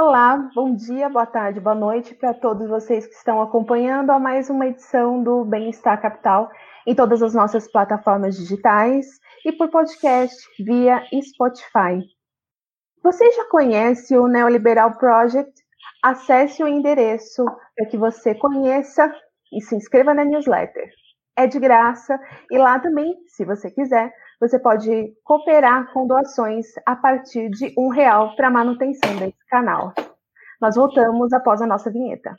Olá, bom dia, boa tarde, boa noite para todos vocês que estão acompanhando a mais uma edição do Bem-Estar Capital em todas as nossas plataformas digitais e por podcast via Spotify. Você já conhece o Neoliberal Project? Acesse o endereço para que você conheça e se inscreva na newsletter. É de graça e lá também, se você quiser, você pode cooperar com doações a partir de um real para manutenção desse canal. Nós voltamos após a nossa vinheta.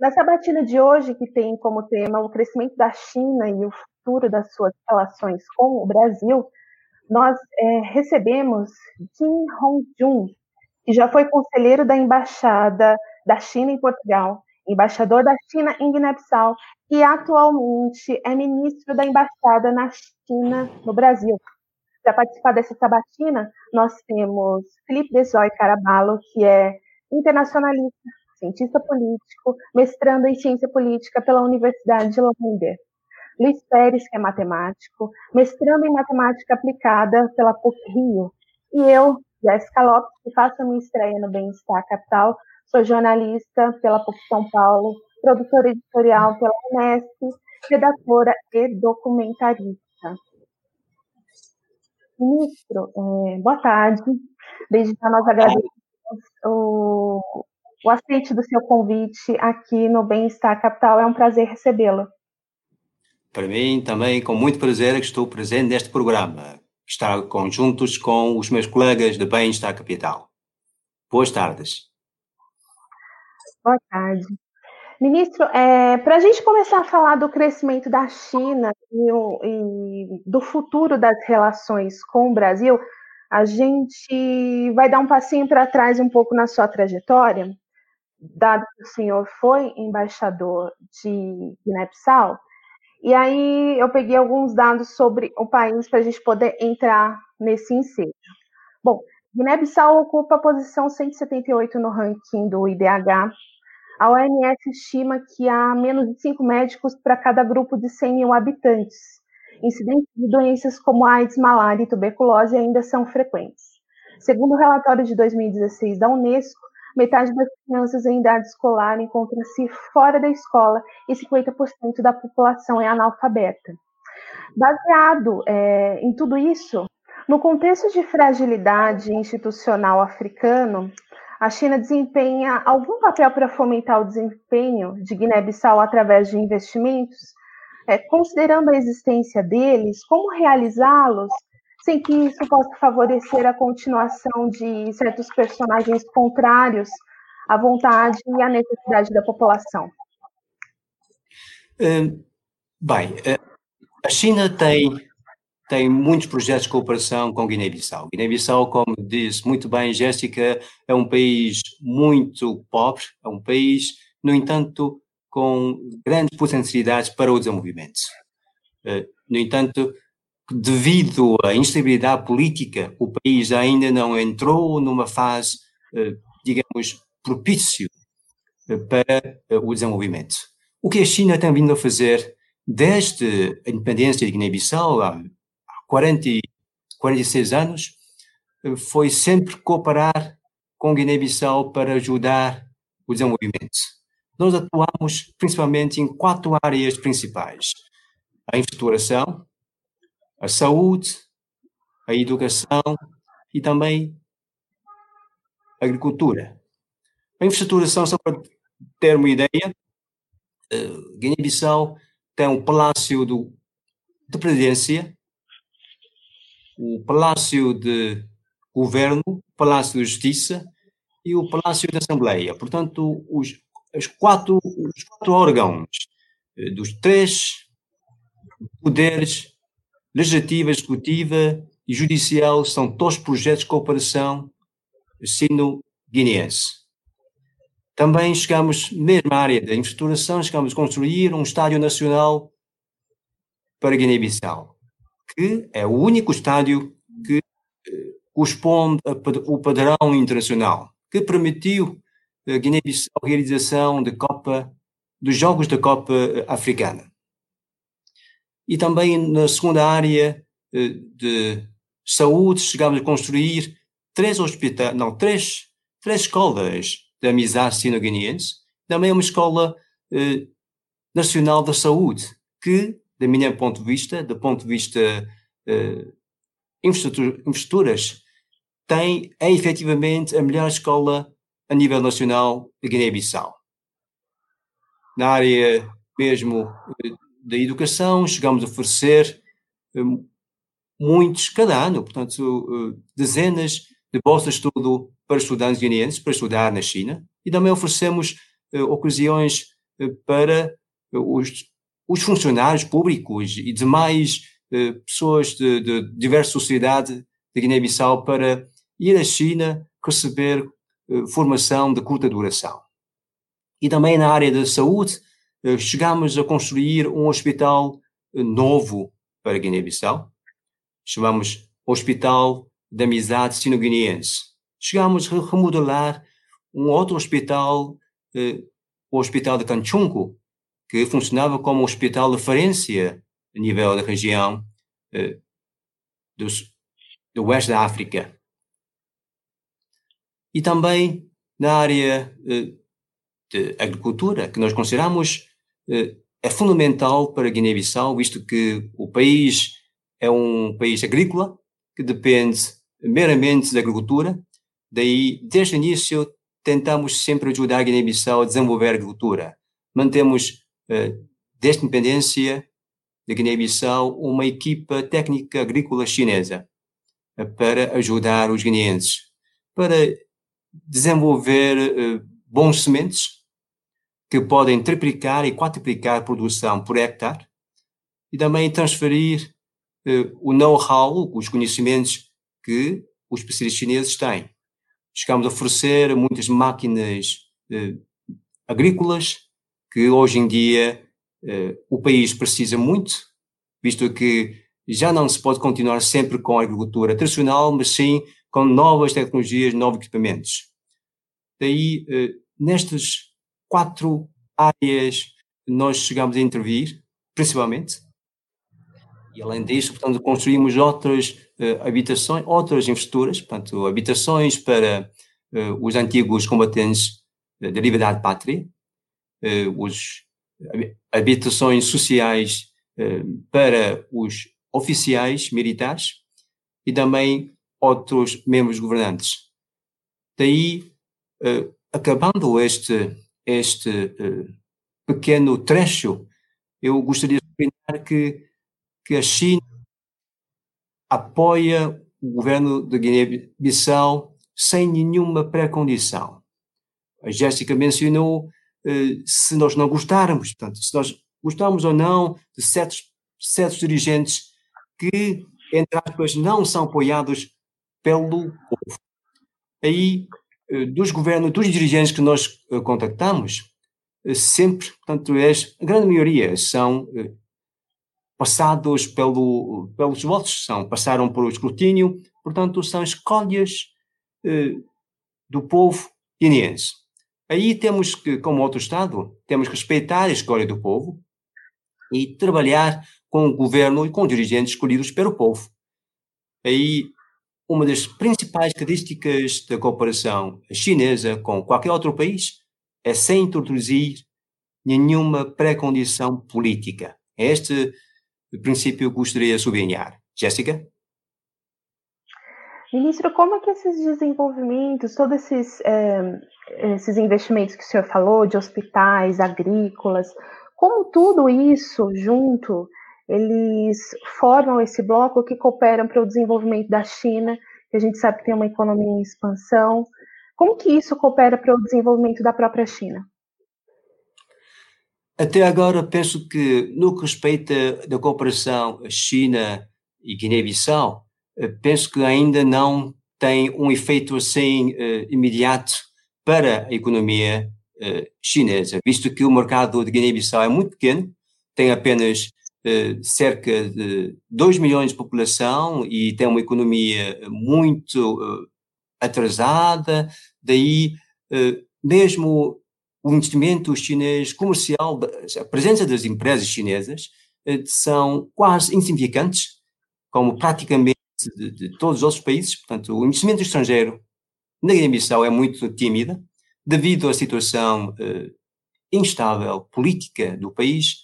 Na sabatina de hoje, que tem como tema o crescimento da China e o futuro das suas relações com o Brasil, nós é, recebemos Kim Hong-jun, que já foi conselheiro da Embaixada da China em Portugal, embaixador da China em Guiné-Bissau e atualmente é ministro da Embaixada na China no Brasil. Para participar dessa sabatina, nós temos Felipe Desoy Caraballo, que é internacionalista, cientista político, mestrando em ciência política pela Universidade de Lander. Luiz Pérez, que é matemático, mestrando em matemática aplicada pela PUC-Rio. E eu, Jéssica Lopes, que faço a minha estreia no Bem-Estar Capital, sou jornalista pela PUC São Paulo, produtora editorial pela Unesp, redatora e documentarista. Ministro, é, boa tarde. Desde já nós agradecemos o, o aceite do seu convite aqui no Bem-Estar Capital. É um prazer recebê-lo. Para mim, também, com muito prazer, que estou presente neste programa, que está conjuntos com os meus colegas de Bem-Estar Capital. Boas tardes. Boa tarde. Ministro, é, para a gente começar a falar do crescimento da China e, o, e, do futuro das relações com o Brasil, a gente vai dar um passinho para trás um pouco na sua trajetória dado que o senhor foi embaixador de Guiné-Bissau, e aí eu peguei alguns dados sobre o país para a gente poder entrar nesse ensejo. Bom, Guiné-Bissau ocupa a posição 178 no ranking do IDH. A OMS estima que há menos de 5 médicos para cada grupo de 100 mil habitantes. Incidentes de doenças como AIDS, malária e tuberculose ainda são frequentes. Segundo o relatório de 2016 da Unesco, metade das crianças em idade escolar encontra-se fora da escola e 50% da população é analfabeta. Baseado é, em tudo isso, no contexto de fragilidade institucional africano, a China desempenha algum papel para fomentar o desempenho de Guiné-Bissau através de investimentos? É, considerando a existência deles, como realizá-los sem que isso possa favorecer a continuação de certos personagens contrários à vontade e à necessidade da população? Hum, bem, eh, a China tem, tem muitos projetos de cooperação com Guiné-Bissau. Guiné-Bissau, como disse muito bem Jéssica, é um país muito pobre, é um país, no entanto, com grandes potencialidades para o desenvolvimento. Eh, no entanto, devido à instabilidade política, o país ainda não entrou numa fase, eh, digamos, propício eh, para eh, o desenvolvimento. O que a China tem vindo a fazer desde a independência de Guiné-Bissau, há 40, 46 anos, foi sempre cooperar com Guiné-Bissau para ajudar o desenvolvimento. Nós atuamos principalmente em quatro áreas principais: a infraestruturação, a saúde, a educação e também a agricultura. A infraestruturação, só para ter uma ideia, uh, Guiné-Bissau tem o Palácio do, de Presidência, o Palácio de Governo, Palácio de Justiça e o Palácio da Assembleia. Portanto, os, os, quatro, os quatro órgãos eh, dos três poderes, legislativa, executiva e judicial, são todos projetos de cooperação sino-guineense. Também chegamos, mesmo à área da infraestruturação, chegamos a construir um estádio nacional para Guiné-Bissau, que é o único estádio que eh, corresponde ao padrão internacional, que permitiu a Guiné-Bissau a realização Copa, dos Jogos da Copa eh, Africana. E também na segunda área eh, de saúde, chegámos a construir três hospitais, não, três, três escolas de amizade sino-guineense, também uma escola eh, nacional da saúde, que, da minha ponto de vista, do ponto de vista eh, infraestruturas, tem, é efetivamente a melhor escola a nível nacional de Guiné-Bissau. Na área mesmo eh, da educação, chegamos a oferecer eh, muitos cada ano, portanto, eh, dezenas de bolsas de estudo para estudantes guineenses para estudar na China e também oferecemos uh, ocasiões uh, para os, os, funcionários públicos e demais pessoas de, de diversa sociedade de Guiné-Bissau para ir à China receber formação de curta duração. E também na área da saúde, chegamos a construir um hospital novo para Guiné-Bissau. Chamamos Hospital da Amizade Sino-Guineense chegámos a remodelar um outro hospital, eh, o Hospital de Canchunco, que funcionava como hospital de referência a nível da região eh, do, oeste da África. E também na área eh, de agricultura, que nós consideramos eh, é fundamental para Guiné-Bissau, visto que o país é um país agrícola, que depende meramente da agricultura, Daí, desde o início, tentamos sempre ajudar a Guiné-Bissau a desenvolver a agricultura. Mantemos, uh, desde a independência da Guiné-Bissau, uma equipa técnica agrícola chinesa uh, para ajudar os guineenses, para desenvolver bons sementes que podem triplicar e quadruplicar a produção por hectare e também transferir o know-how, os conhecimentos que os especialistas chineses têm chegamos a oferecer muitas máquinas eh, agrícolas que hoje em dia eh, o país precisa muito, visto que já não se pode continuar sempre com a agricultura tradicional, mas sim com novas tecnologias, novos equipamentos. Daí, eh, nestas quatro áreas, nós chegamos a intervir, principalmente, e além disso, portanto, construímos outras uh, habitações, outras infraestruturas, portanto, habitações para uh, os antigos combatentes uh, da liberdade pátria, os, habitações sociais para os oficiais militares e também outros membros governantes. Daí, acabando este, este pequeno trecho, eu gostaria de sublinhar que, que a China apoia o governo de Guiné-Bissau sem nenhuma pré-condição. A Jéssica mencionou eh, se nós não gostarmos, portanto, se nós gostamos ou não de certos, certos dirigentes que, entre aspas, não são apoiados pelo povo. Aí, eh, dos governos, dos dirigentes que nós eh, contactamos, eh, sempre, portanto, é, a grande maioria são eh, passados pelo, pelos votos, são, passaram pelo escrutínio, portanto, são escolhas eh, do povo guineense. Aí temos que, como outro Estado, temos que respeitar a escolha do povo e trabalhar com o governo e com dirigentes escolhidos pelo povo. Aí, uma das principais características da cooperação chinesa com qualquer outro país é sem introduzir nenhuma pré-condição política. Este princípio gostaria de sublinhar. Jéssica? Ministro, como é que esses desenvolvimentos, todos esses, é, esses investimentos que o senhor falou, de hospitais, agrícolas, como tudo isso junto, eles formam esse bloco que cooperam para o desenvolvimento da China, que a gente sabe que tem uma economia em expansão, Como que isso coopera para o desenvolvimento da própria China? Até agora, penso que no que respeita da cooperação China e Guiné-Bissau, eh, penso que ainda não tem um efeito assim uh, imediato para a economia uh, chinesa, visto que o mercado de Guiné-Bissau é muito pequeno, tem apenas cerca de 2 milhões de população e tem uma economia muito atrasada, daí mesmo o investimento chinês comercial, a presença das empresas chinesas são quase insignificantes, como praticamente de, de, todos os outros países. Portanto, o investimento estrangeiro na Guiné-Bissau é muito tímida, devido à situação eh, instável política do país.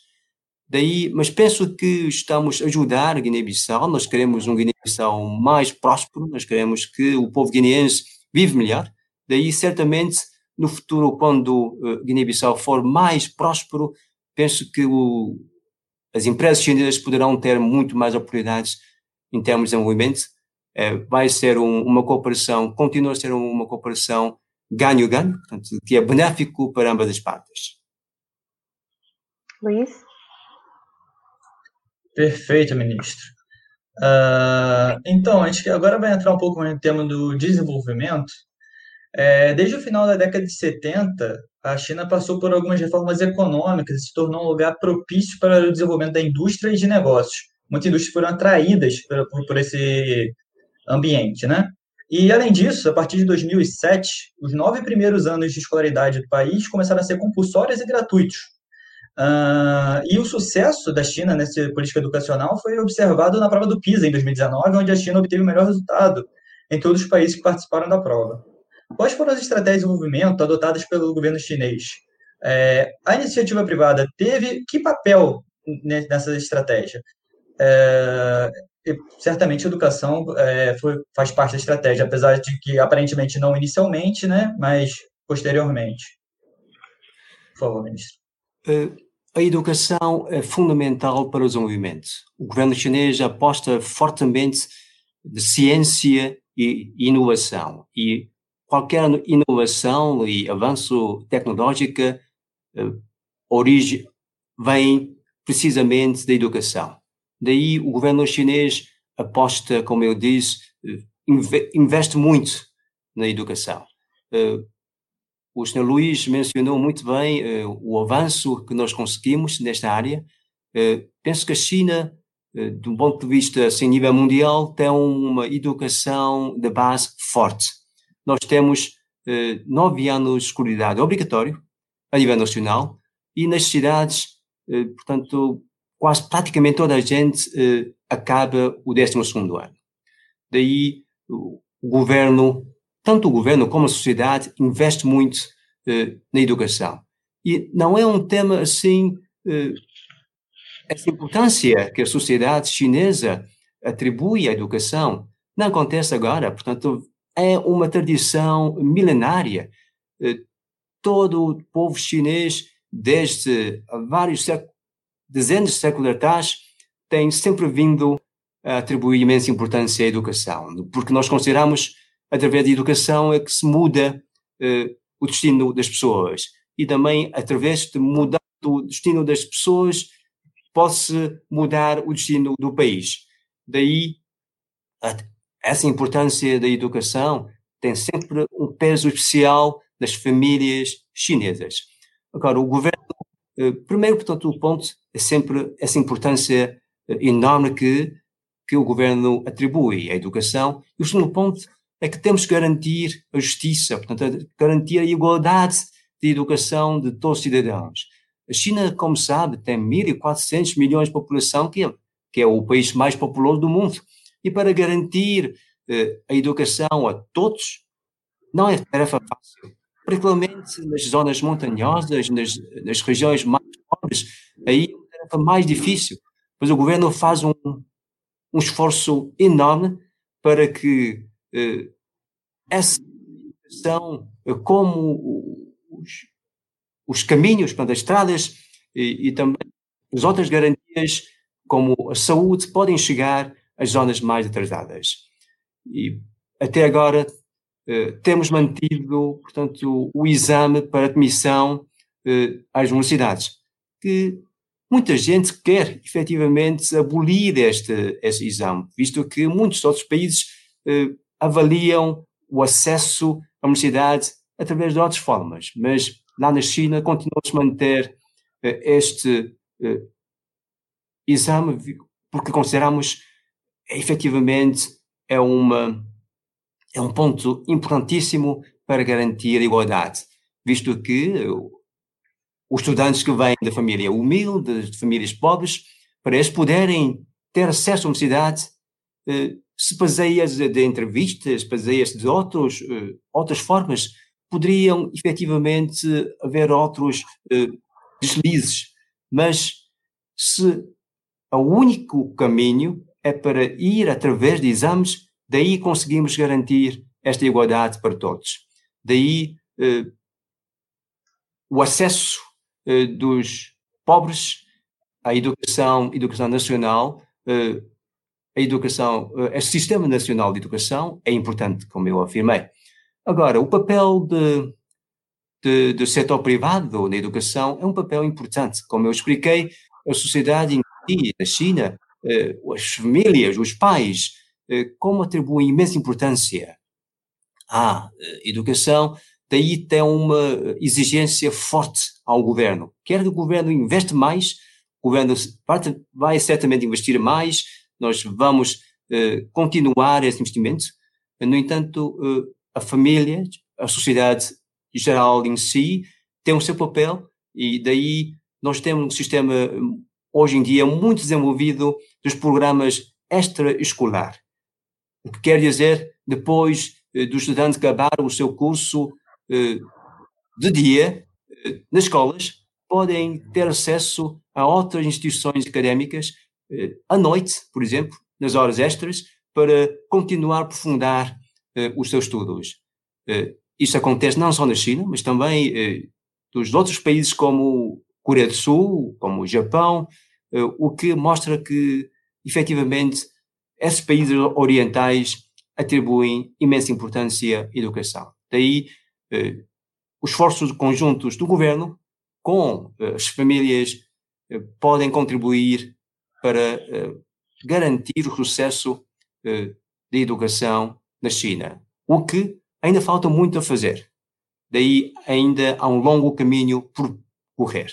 Daí, mas penso que estamos a ajudar a Guiné-Bissau. Nós queremos um Guiné-Bissau mais próspero, nós queremos que o povo guineense vive melhor. Daí, certamente, no futuro, quando uh, Guiné-Bissau for mais próspero, penso que o, as empresas chinesas poderão ter muito mais oportunidades em termos de desenvolvimento, é, vai ser um, uma cooperação, continua a ser uma cooperação ganho-ganho, que é benéfico para ambas as partes. Luiz? Perfeito, ministro. Uh, então, a gente agora vai entrar um pouco no tema do desenvolvimento. É, desde o final da década de 70, a China passou por algumas reformas econômicas e se tornou um lugar propício para o desenvolvimento da indústria e de negócios muitas indústrias foram atraídas por, por, por esse ambiente, né? E, além disso, a partir de 2007, os nove primeiros anos de escolaridade do país começaram a ser compulsórios e gratuitos. Uh, e o sucesso da China nessa política educacional foi observado na prova do PISA, em 2019, onde a China obteve o melhor resultado em todos os países que participaram da prova. Quais foram as estratégias de desenvolvimento adotadas pelo governo chinês? É, a iniciativa privada teve que papel nessa estratégia? É, certamente a educação é, foi, faz parte da estratégia, apesar de que aparentemente não inicialmente, né, mas posteriormente. Por favor, ministro. É, a educação é fundamental para o desenvolvimento. O governo chinês aposta fortemente de ciência e inovação. E qualquer inovação e avanço tecnológico eh, origem, vem precisamente da educação. Daí o governo chinês aposta, como eu disse, investe muito na educação. O Sr. Luís mencionou muito bem eh, o avanço que nós conseguimos nesta área. Eh, penso que a China, de um ponto de vista assim, nível mundial, tem uma educação de base forte. Nós temos nove anos de escolaridade obrigatório a nível nacional e nas cidades, portanto, quase praticamente toda a gente acaba o 12 ano. Daí o governo, tanto o governo como a sociedade, investe muito eh, na educação. E não é um tema assim, eh, essa importância que a sociedade chinesa atribui à educação não acontece agora, portanto, é uma tradição milenária. Eh, todo o povo chinês, desde vários séculos, dezenas de séculos atrás, tem sempre vindo a atribuir imensa importância à educação, porque nós consideramos, através da educação, é que se muda uh, o destino das pessoas. E também, através de mudar o destino das pessoas, pode-se mudar o destino do país. Daí, a, essa importância da educação tem sempre um peso especial nas famílias chinesas. Agora, o governo eh, primeiro, portanto, o ponto é sempre essa importância eh, enorme que, que o governo atribui à educação. E o segundo ponto é que temos que garantir a justiça, portanto, garantir a igualdade de educação de todos os cidadãos. A China, como sabe, tem 1.400 milhões de população, que é, que é o país mais populoso do mundo. E para garantir eh, a educação a todos, não é tarefa fácil particularmente nas zonas montanhosas, nas, nas regiões mais pobres, aí é uma tarefa mais difícil, pois o governo faz um, um esforço enorme para que essa questão, eh, como os, os caminhos, para as estradas e, e também as outras garantias, como a saúde, podem chegar às zonas mais atrasadas. E até agora temos mantido, portanto, o exame para admissão às universidades, que muita gente quer efetivamente abolir este, este exame, visto que muitos outros países avaliam o acesso à universidade através de outras formas, mas lá na China continua-se a manter este exame porque consideramos efetivamente é uma é um ponto importantíssimo para garantir a igualdade, visto que os estudantes que vêm da família humilde, de famílias pobres, para eles poderem ter acesso à universidade, eh, se baseias de entrevistas, baseias de outros, eh, outras formas, poderiam efetivamente haver outros eh, deslizes, mas se o único caminho é para ir através de exames, daí conseguimos garantir esta igualdade para todos. Daí eh, o acesso dos pobres à educação, educação nacional, a educação, eh, o sistema nacional de educação é importante, como eu afirmei. Agora, o papel de, de, do setor privado na educação é um papel importante. Como eu expliquei, a sociedade aqui na China, eh, as famílias, os pais, eh, como atribuem imensa importância à educação, daí tem uma exigência forte ao governo. Quer que o governo investe mais, o governo vai certamente investir mais, nós vamos continuar esse investimento. No entanto, a família, a sociedade geral em si, tem o seu papel e daí nós temos um sistema hoje em dia muito desenvolvido dos programas extraescolar. O que quer dizer, depois eh, do estudante acabar o seu curso eh, de dia, eh, nas escolas, podem ter acesso a outras instituições académicas eh, à noite, por exemplo, nas horas extras, para continuar a aprofundar eh, os seus estudos. Eh, isso acontece não só na China, mas também dos outros países como Coreia do Sul, como o Japão, eh, o que mostra que, efetivamente, esses países orientais atribuem imensa importância à educação. Daí, eh, os esforços conjuntos do governo com eh, as famílias podem contribuir para garantir o sucesso da educação na China, o que ainda falta muito a fazer. Daí ainda há um longo caminho por correr.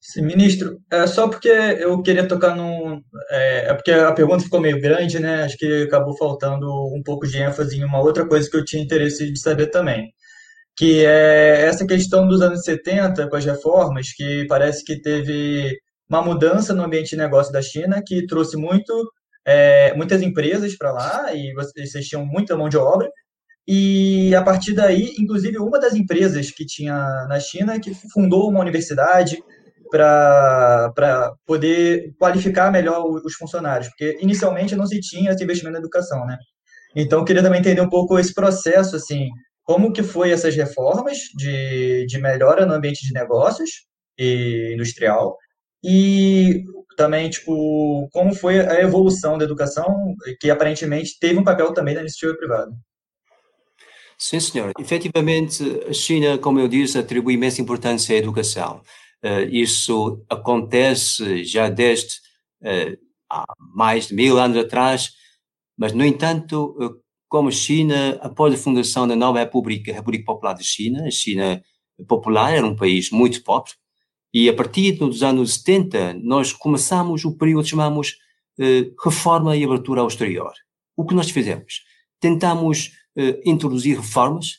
Sim, ministro, é só porque eu queria tocar num. É, é, porque a pergunta ficou meio grande, né? Acho que acabou faltando um pouco de ênfase em uma outra coisa que eu tinha interesse de saber também. Que é essa questão dos anos 70, com as reformas, que parece que teve uma mudança no ambiente de negócio da China, que trouxe muito, é, muitas empresas para lá, e vocês tinham muita mão de obra, e a partir daí, inclusive, uma das empresas que tinha na China, que fundou uma universidade, para poder qualificar melhor os funcionários, porque inicialmente não se tinha esse investimento na educação, né? Então, eu queria também entender um pouco esse processo, assim, como que foi essas reformas de, de melhora no ambiente de negócios e industrial, e também, tipo, como foi a evolução da educação, que aparentemente teve um papel também na iniciativa privada. Sim, senhor. Efetivamente, a China, como eu disse, atribui imensa importância à educação. Uh, isso acontece já desde uh, há mais de mil anos atrás, mas, no entanto, uh, como China, após a fundação da nova República, República Popular de China, a China popular era um país muito pobre, e a partir dos anos 70 nós começamos o período que chamamos reforma e abertura ao exterior. O que nós fizemos? Tentamos introduzir reformas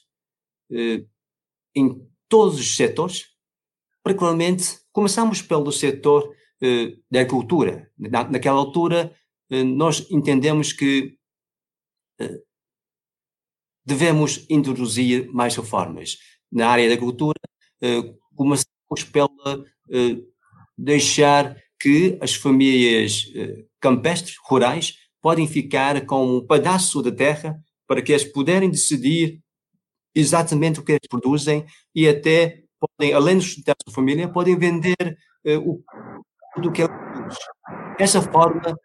em todos os setores, particularmente, começamos pelo setor eh, da agricultura. Na, naquela altura, eh, nós entendemos que eh, devemos introduzir mais reformas. Na área da agricultura, eh, começamos pela eh, deixar que as famílias eh, campestres, rurais, podem ficar com um pedaço de terra para que eles puderem decidir exatamente o que eles produzem e até podem, além de sustentar a sua família, podem vender uh, o do que ela produz. Essa forma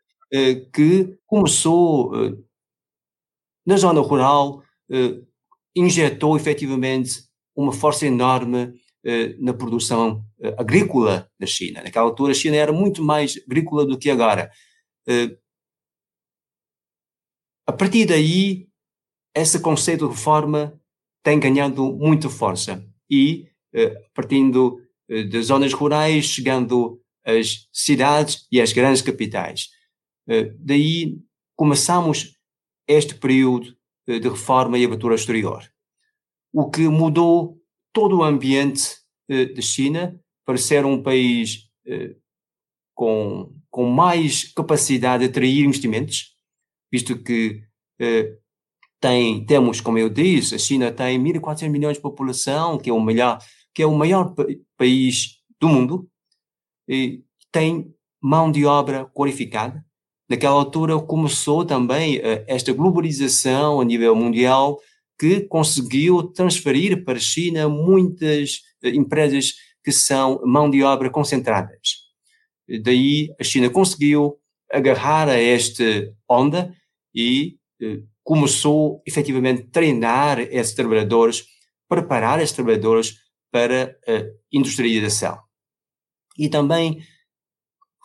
que começou na zona rural, injetou efetivamente uma força enorme na produção agrícola da China. Naquela altura, a China era muito mais agrícola do que agora. A partir daí, esse conceito de reforma tem ganhado muita força e, partindo de zonas rurais, chegando às cidades e às grandes capitais. Daí começamos este período de reforma e abertura exterior, o que mudou todo o ambiente da China para ser um país com, com mais capacidade de atrair investimentos, visto que tem, temos, como eu disse, a China tem 1.400 milhões de população, que é o melhor, que é o maior país do mundo, e tem mão de obra qualificada. Naquela altura começou também uh, esta globalização a nível mundial que conseguiu transferir para a China muitas uh, empresas que são mão de obra concentradas. Daí a China conseguiu agarrar a esta onda e uh, começou efetivamente a treinar esses trabalhadores, preparar esses trabalhadores para a industrialização. E também,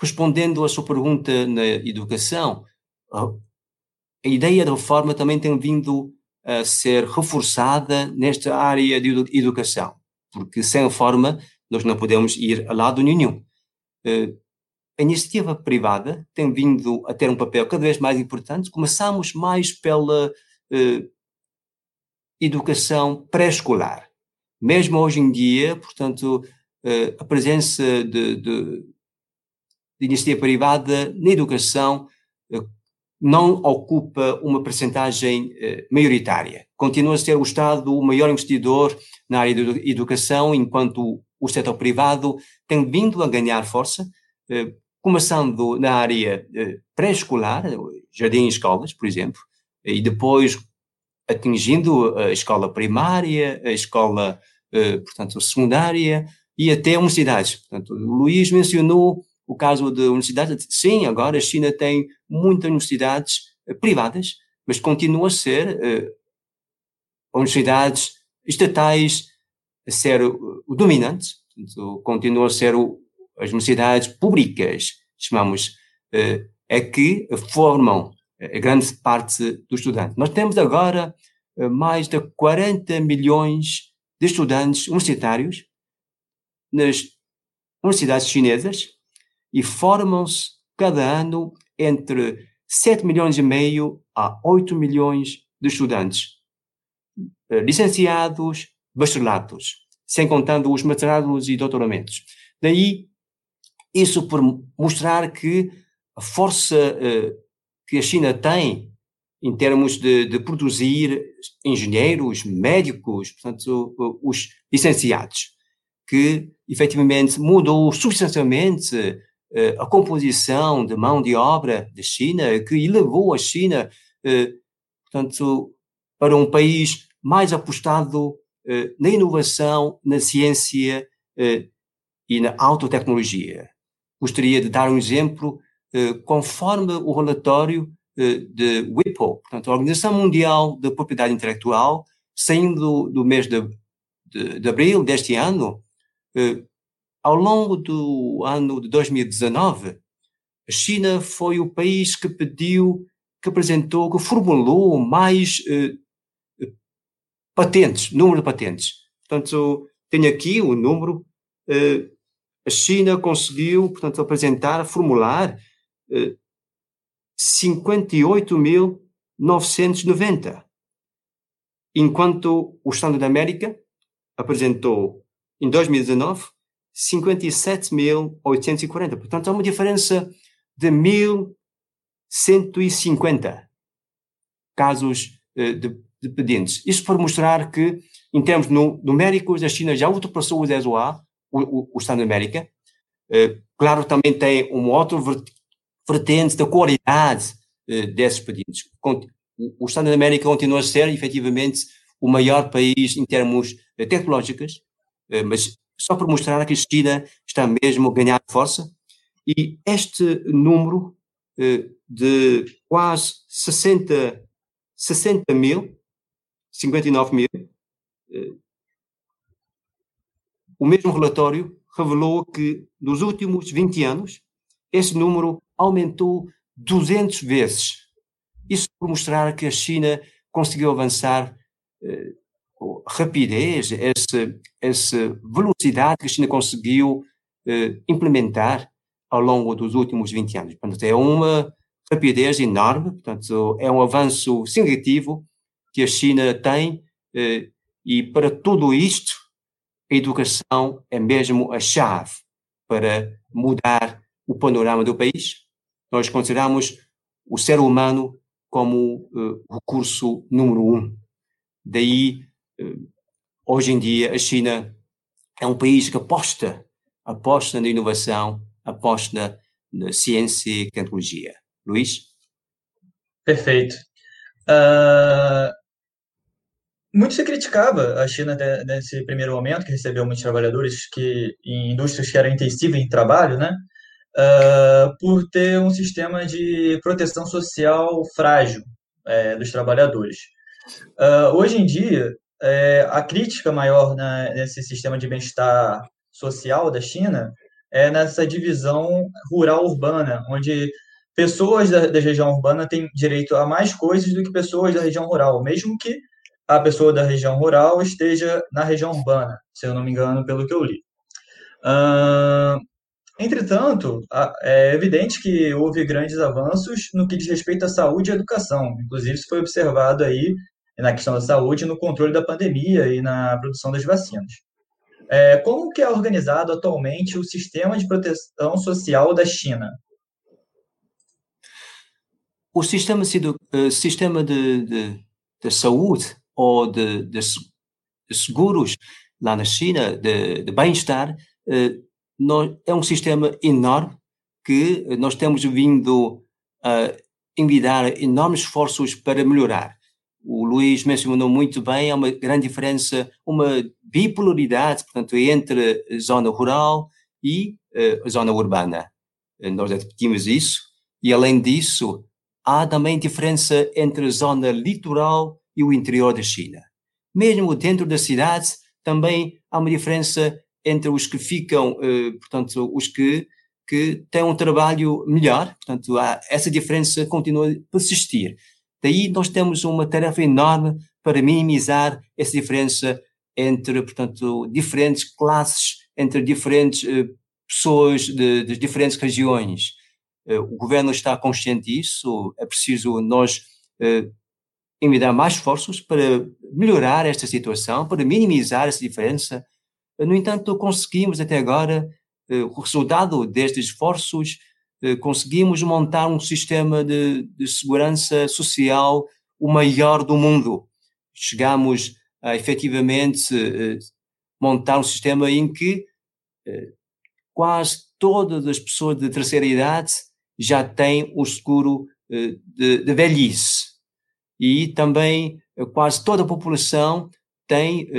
respondendo à sua pergunta na educação, a ideia da reforma também tem vindo a ser reforçada nesta área de educação, porque sem reforma nós não podemos ir a lado nenhum. Eh, a iniciativa privada tem vindo a ter um papel cada vez mais importante. Começamos mais pela eh, educação pré-escolar. Mesmo hoje em dia, portanto, uh, a presença de, de, de, iniciativa privada na educação não ocupa uma percentagem uh, maioritária. Continua a ser o Estado o maior investidor na área da educação, enquanto o setor privado tem vindo a ganhar força, começando na área pré-escolar, jardim e escolas, por exemplo, e depois atingindo a escola primária, a escola, portanto, secundária, e até universidades. Portanto, o Luís mencionou o caso de universidades. Sim, agora a China tem muitas universidades eh, privadas, mas continua a ser uh, universidades estatais a ser o, dominante, portanto, continua a ser o, as universidades públicas, chamamos, uh, é que formam a grande parte dos estudantes. Nós temos agora mais de 40 milhões de estudantes universitários nas universidades chinesas e formam-se cada ano entre 7 milhões e meio a 8 milhões de estudantes, eh, licenciados, bacharelatos, sem contando os mestrados e doutoramentos. Daí, isso por mostrar que a força uh, que a China tem em termos de, de produzir engenheiros, médicos, portanto, os licenciados, que efetivamente mudou substancialmente a composição de mão de obra da China, que elevou a China, uh, portanto, para um país mais apostado uh, na inovação, na ciência e na autotecnologia. Gostaria de dar um exemplo, conforme o relatório de WIPO, portanto, a Organização Mundial da Propriedade Intelectual, saindo do mês de, de, de abril deste ano, eh, ao longo do ano de 2019, a China foi o país que pediu, que apresentou, que formulou mais eh, patentes, número de patentes. Portanto, tenho aqui o número. Eh, a China conseguiu, portanto, apresentar, formular eh, 58.990, enquanto o Estado da América apresentou em 2019, 57.840. Portanto, há uma diferença de 1.150 casos uh, de, de pedintes. Isto para mostrar que, em termos numéricos, a China já ultrapassou o ZOA, o, o, o Estado da América. Uh, claro, também tem um outro vertente da qualidade uh, desses pedintes. O Estado da América continua a ser, efetivamente, o maior país em termos tecnológicos, eh, mas só para mostrar que a China está mesmo a ganhar força. E este número eh, de quase 60 60 mil, 59 mil. O mesmo relatório revelou que nos últimos 20 anos esse número aumentou 200 vezes. Isso por mostrar que a China conseguiu avançar eh, rapidez, essa, essa velocidade que a China conseguiu eh, implementar ao longo dos últimos 20 anos. Portanto, é uma rapidez enorme, portanto, é um avanço significativo que a China tem eh, e para tudo isto, a educação é mesmo a chave para mudar o panorama do país. Nós consideramos o ser humano como uh, recurso número um. Daí, hoje em dia, a China é um país que aposta, aposta na inovação, aposta na ciência e tecnologia. Luís? Perfeito. Uh, muito se criticava a China nesse primeiro momento, que recebeu muitos trabalhadores que em indústrias que eram intensivas em trabalho, né? uh, por ter um sistema de proteção social frágil é, dos trabalhadores. Uh, hoje em dia, é, a crítica maior na, nesse sistema de bem-estar social da China é nessa divisão rural-urbana, onde pessoas da, da, região urbana têm direito a mais coisas do que pessoas da região rural, mesmo que a pessoa da região rural esteja na região urbana, se eu não me engano, pelo que eu li. Uh, Entretanto, é evidente que houve grandes avanços no que diz respeito à saúde e educação. Inclusive, isso foi observado aí na questão da saúde, no controle da pandemia e na produção das vacinas. É, como que é organizado atualmente o sistema de proteção social da China? O sistema, uh, sistema de, de, de, saúde ou de, de, seguros lá na China, de, de bem-estar, nós, é um sistema enorme que nós temos vindo a envidar enormes esforços para melhorar. O Luís mencionou muito bem, há uma grande diferença, uma bipolaridade, portanto, entre zona rural e uh, zona urbana. Eh, nós repetimos isso. E, além disso, há também diferença entre zona litoral e o interior da China. Mesmo dentro da cidade, também há uma diferença entre os que ficam, eh, portanto, os que, que têm um trabalho melhor, portanto, há, essa diferença continua a persistir. Daí nós temos uma tarefa enorme para minimizar essa diferença entre, portanto, diferentes classes, entre diferentes uh, pessoas de, de, diferentes regiões. Uh, o governo está consciente disso, é preciso nós envidar mais esforços para melhorar esta situação, para minimizar essa diferença, no entanto, conseguimos até agora, eh, o resultado destes esforços, eh, conseguimos montar um sistema de, de segurança social o maior do mundo. Chegamos a efetivamente eh, montar um sistema em que quase todas as pessoas de terceira idade já têm o seguro de, de velhice. E também quase toda a população tem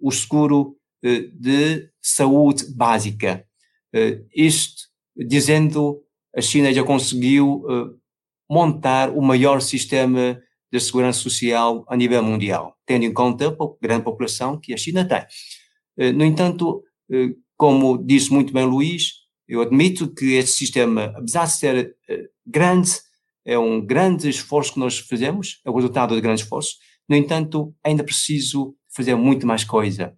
o seguro eh, de saúde básica. Eh, isto dizendo a China já conseguiu eh, montar o maior sistema de segurança social a nível mundial, tendo em conta a grande população que a China tem. No entanto, como disse muito bem Luís, eu admito que este sistema, apesar de ser grande, é um grande esforço que nós fazemos, é o resultado de grande esforço. No entanto, ainda preciso fazer muito mais coisa.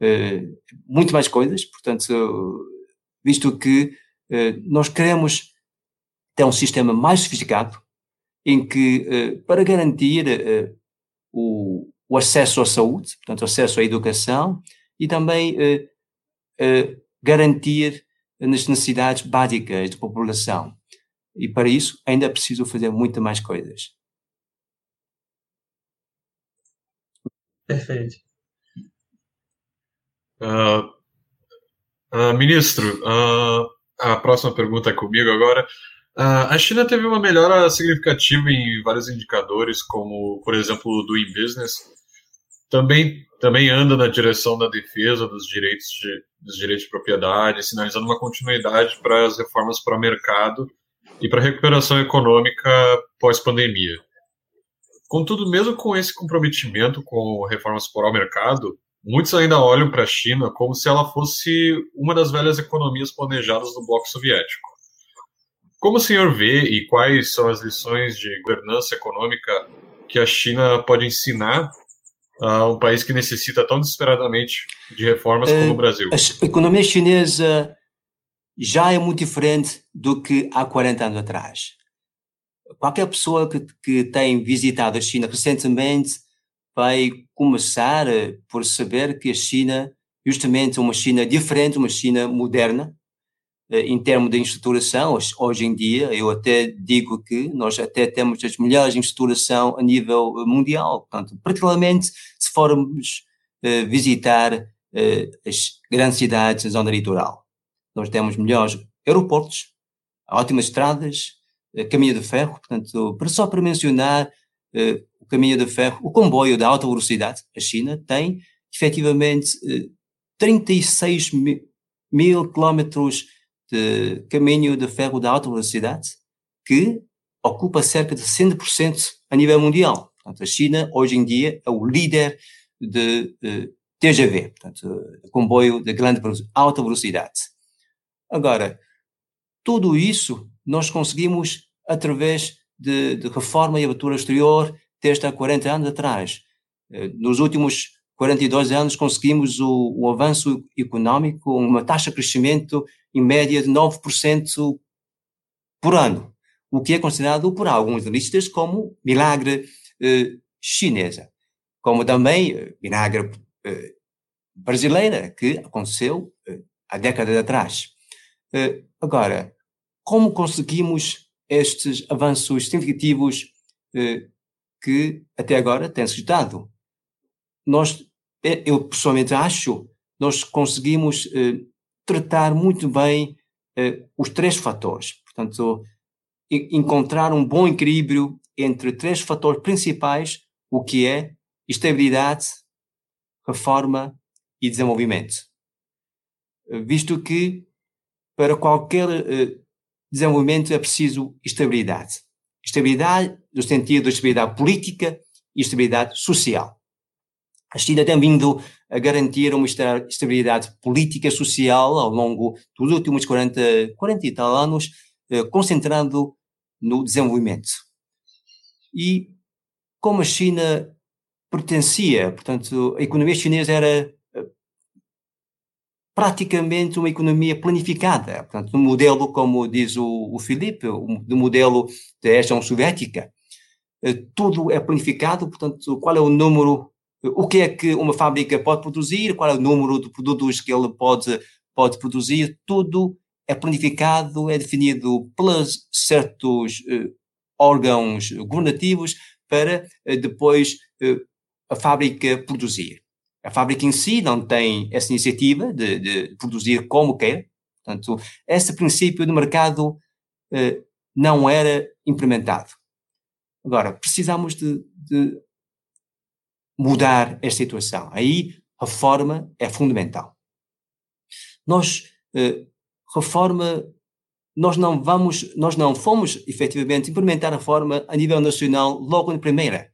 Eh, muito mais coisas, portanto, visto que eh, nós queremos ter um sistema mais sofisticado, em que, eh, para garantir o, o, acesso à saúde, portanto, acesso à educação, e também garantir as necessidades básicas da população. E para isso ainda é preciso fazer muito mais coisas. Perfeito. Uh, uh, ministro, uh, a próxima pergunta é comigo agora. A China teve uma melhora significativa em vários indicadores, como, por exemplo, o Doing Business. Também, também anda na direção da defesa dos direitos de, dos direitos de propriedade, sinalizando uma continuidade para as reformas para o mercado e para a recuperação econômica pós-pandemia. Contudo, mesmo com esse comprometimento com reformas por ao mercado, muitos ainda olham para a China como se ela fosse uma das velhas economias planejadas do bloco soviético. Como o senhor vê e quais são as lições de governança econômica que a China pode ensinar a um país que necessita tão desesperadamente de reformas como o Brasil? A economia chinesa já é muito diferente do que há 40 anos atrás. Qualquer pessoa que, que tem visitado a China recentemente vai começar por saber que a China, justamente uma China diferente, uma China moderna, eh, em termos de estruturação, hoje em dia, eu até digo que nós até temos as melhores em estruturação a nível mundial. Portanto, particularmente se formos uh, visitar as grandes cidades da zona litoral. Nós temos melhores aeroportos, ótimas estradas, caminho de ferro, portanto, para só para mencionar o caminho de ferro, o comboio de alta velocidade, a China tem efetivamente 36 mil, mil quilómetros de caminho de ferro de alta velocidade que ocupa cerca de 100% a nível mundial. Portanto, a China, hoje em dia, é o líder de uh, TGV, portanto, de comboio de grande alta velocidade. Agora, tudo isso nós conseguimos através de, de reforma e abertura exterior desde há 40 anos atrás. Uh, nos últimos 42 anos conseguimos o, o avanço econômico, uma taxa de crescimento em média de 9% por ano, o que é considerado por alguns analistas como milagre eh, chinesa, como também eh, milagre eh, brasileira, que aconteceu eh, há décadas atrás. Eh, agora, como conseguimos estes avanços significativos eh, que até agora têm-se dado? Nós, eu pessoalmente acho, nós conseguimos tratar muito bem uh, os três fatores. Portanto, encontrar um bom equilíbrio entre três fatores principais, o que é estabilidade, reforma e desenvolvimento. Visto que para qualquer uh, desenvolvimento é preciso estabilidade. Estabilidade no sentido de estabilidade política e estabilidade social. A China tem vindo a garantir uma estabilidade política social ao longo dos últimos 40, 40 e tal anos, eh, concentrando no desenvolvimento. E como a China pertencia, portanto, a economia chinesa era eh, praticamente uma economia planificada, portanto, no modelo, como diz o, o Filipe, do modelo da União Soviética. Eh, tudo é planificado, portanto, qual é o número o que é que uma fábrica pode produzir, qual é o número de produtos que ele pode, pode produzir, tudo é planificado, é definido pelos certos uh, órgãos governativos para uh, depois uh, a fábrica produzir. A fábrica em si não tem essa iniciativa de, de produzir como quer, portanto, esse princípio do mercado não era implementado. Agora, precisamos de, de mudar esta situação. Aí reforma é fundamental. Nós, eh, reforma, nós não vamos, nós não fomos efetivamente implementar a reforma a nível nacional logo na primeira.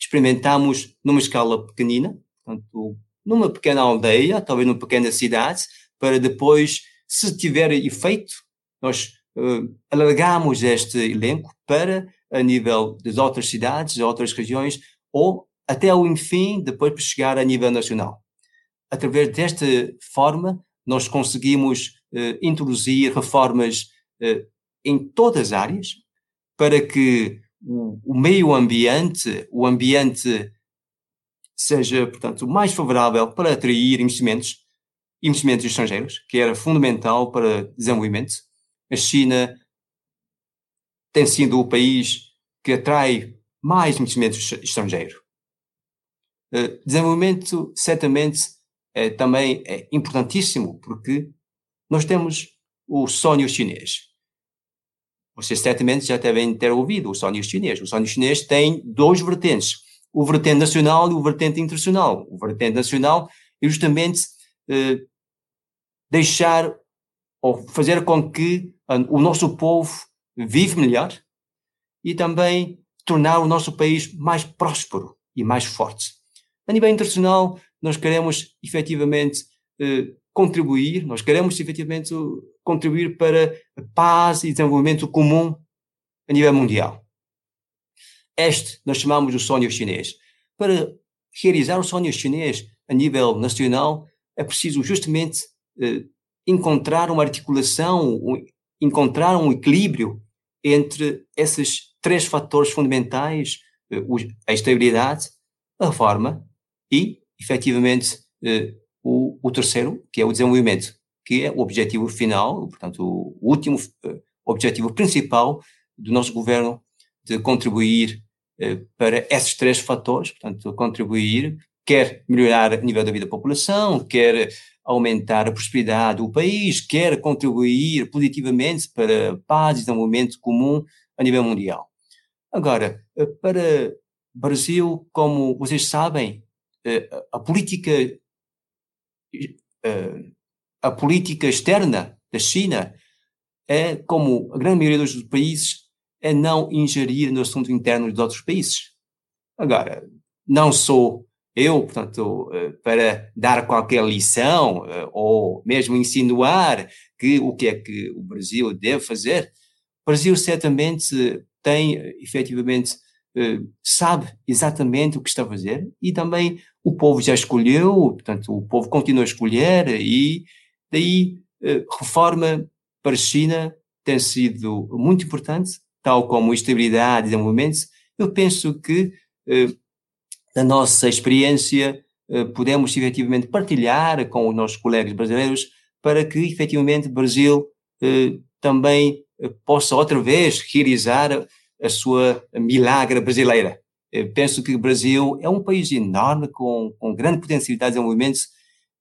Experimentamos numa escala pequenina, portanto, numa pequena aldeia, talvez numa pequena cidade, para depois, se tiver efeito, nós uh, alargamos este elenco para a nível das outras cidades, outras regiões, ou até ao enfim, depois para chegar a nível nacional. Através desta forma, nós conseguimos eh, introduzir reformas eh, em todas as áreas para que o, o, meio ambiente, o ambiente seja, portanto, mais favorável para atrair investimentos, investimentos estrangeiros, que era fundamental para desenvolvimento. A China tem sido o país que atrai mais investimentos estrangeiros. Eh, desenvolvimento, certamente, é, também é importantíssimo, porque nós temos o sonho chinês. Vocês certamente já devem ter ouvido o sonho chinês. O sonho chinês tem dois vertentes. O vertente nacional e o vertente internacional. O vertente nacional é justamente eh, deixar ou fazer com que o nosso povo vive melhor e também tornar o nosso país mais próspero e mais forte. A nível internacional, nós queremos efetivamente eh, contribuir, nós queremos efetivamente contribuir para a paz e desenvolvimento comum a nível mundial. Este nós chamamos de sonho chinês. Para realizar o sonho chinês a nível nacional, é preciso justamente eh, encontrar uma articulação, um, encontrar um equilíbrio entre esses três fatores fundamentais, eh, a estabilidade, a reforma e, efetivamente, eh, o, o, terceiro, que é o desenvolvimento, que é o objetivo final, portanto, o último eh, objetivo principal do nosso governo de contribuir para esses três fatores, portanto, contribuir, quer melhorar o nível da vida da população, quer aumentar a prosperidade do país, quer contribuir positivamente para paz e desenvolvimento comum a nível mundial. Agora, para o Brasil, como vocês sabem, eh, a política eh, a política externa da China é, como a grande maioria dos países, é não ingerir no assunto interno dos outros países. Agora, não sou eu, portanto, eh, para dar qualquer lição ou mesmo insinuar que o que é que o Brasil deve fazer, o Brasil certamente tem, efetivamente, sabe exatamente o que está a fazer e também o povo já escolheu, portanto, o povo continua a escolher e daí reforma para a China tem sido muito importante, tal como estabilidade e desenvolvimento. Eu penso que da nossa experiência podemos efetivamente partilhar com os nossos colegas brasileiros para que efetivamente o Brasil também possa outra vez realizar a sua milagre brasileira. Penso que o Brasil é um país enorme, com, com grande potencialidade de desenvolvimento.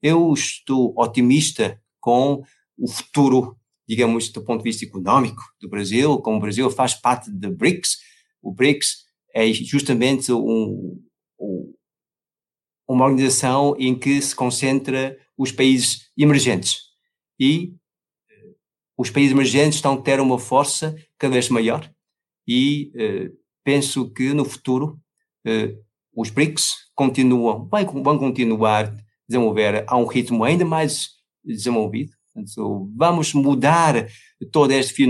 Eu estou otimista com o futuro, digamos, do ponto de vista econômico do Brasil, como o Brasil faz parte do BRICS. O BRICS é justamente um, um, uma organização em que se concentra os países emergentes. E eh, os países emergentes estão a ter uma força cada vez maior e eh, penso que no futuro os BRICS continuam, vão continuar a desenvolver a um ritmo ainda mais desenvolvido. Portanto, vamos mudar toda esta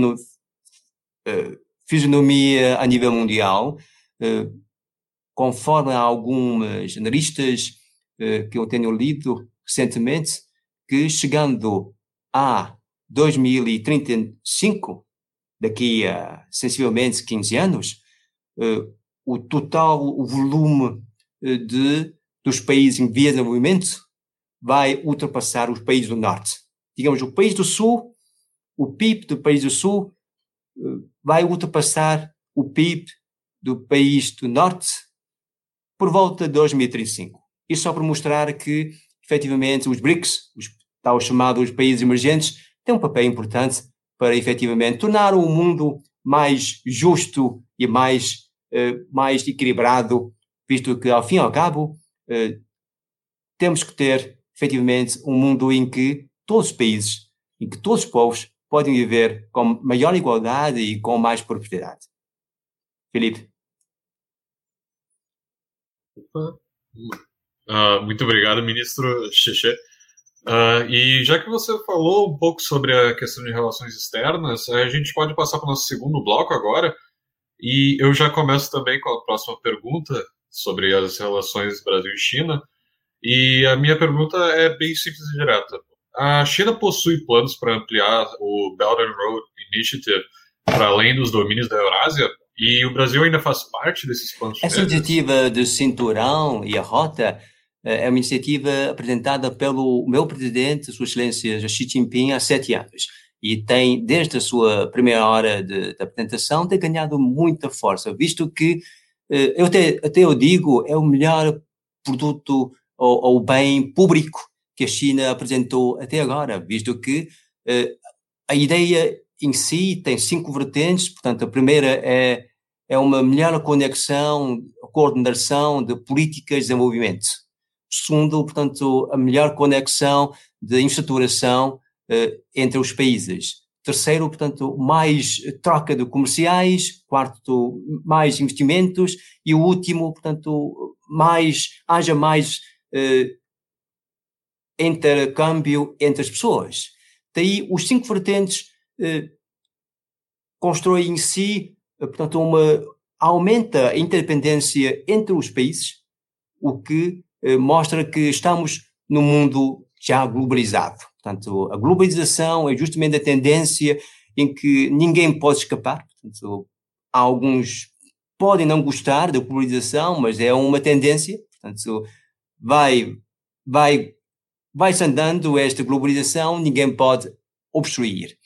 eh, fisionomia a nível mundial, eh, conforme alguns analistas eh, que eu tenho lido recentemente, que chegando a 2035, daqui a sensivelmente 15 anos, o total, o volume eh, de, dos países em via de desenvolvimento vai ultrapassar os países do norte. Digamos, o país do sul, o PIB do país do sul eh, vai ultrapassar o PIB do país do norte por volta de 2035. Isso só para mostrar que, efetivamente, os BRICS, os tal chamados países emergentes, têm um papel importante para, efetivamente, tornar o mundo mais justo e mais mais equilibrado, visto que, ao fim e ao cabo, eh, temos que ter, efetivamente, um mundo em que todos os países, em que todos os povos podem viver com maior igualdade e com mais prosperidade. Felipe. Uh, muito obrigado, ministro Xexê. Uh, e já que você falou um pouco sobre a questão de relações externas, a gente pode passar para o nosso segundo bloco agora, e eu já começo também com a próxima pergunta sobre as relações Brasil e China. E a minha pergunta é bem simples e direta. A China possui planos para ampliar o Belt and Road Initiative para além dos domínios da Eurásia? E o Brasil ainda faz parte desses planos Essa iniciativa do cinturão e a rota eh, é uma iniciativa apresentada pelo meu presidente, Sua Excelência Xi Jinping, há sete anos e tem, desde a sua primeira hora de, de apresentação, tem ganhado muita força, visto que, eh, eu até, até eu digo, é o melhor produto ou, ou bem público que a China apresentou até agora, visto que eh, a ideia em si tem cinco vertentes, portanto, a primeira é, é uma melhor conexão, coordenação de políticas de desenvolvimento. Segundo, portanto, a melhor conexão de infraestruturação entre os países. terceiro, portanto, mais troca de comerciais, quarto, mais investimentos e o último, portanto, mais haja mais eh, intercâmbio entre as pessoas. Daí os cinco vertentes eh, constroem em si, eh, portanto, uma aumenta a interdependência entre os países, o que eh, mostra que estamos num mundo já globalizado. Portanto, a globalização é justamente a tendência em que ninguém pode escapar. Portanto, alguns podem não gostar da globalização, mas é uma tendência. Portanto, vai, vai, vai-se andando esta globalização, ninguém pode obstruir.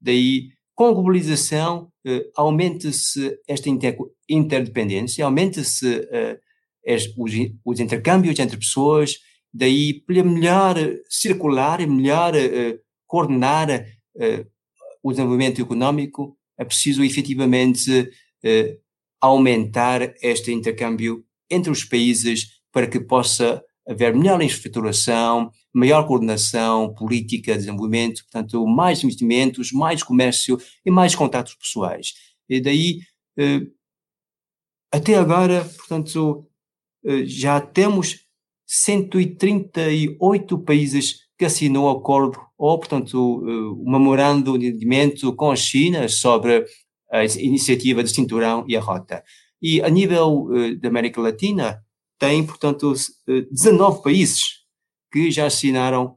Daí, com a globalização, eh, aumenta-se esta inter, interdependência, aumenta-se eh, os, os intercâmbios entre pessoas, daí para melhor circular e melhor uh, coordenar uh, o desenvolvimento econômico, é preciso efetivamente uh, aumentar este intercâmbio entre os países para que possa haver melhor estruturação, maior coordenação política, de desenvolvimento, portanto, mais investimentos, mais comércio e mais contatos pessoais. E daí, até agora, portanto, já temos 138 países que assinou o acordo, ou, portanto, o memorando de entendimento com a China sobre a iniciativa do cinturão e a rota. E a nível da América Latina, tem, portanto, 19 países que já assinaram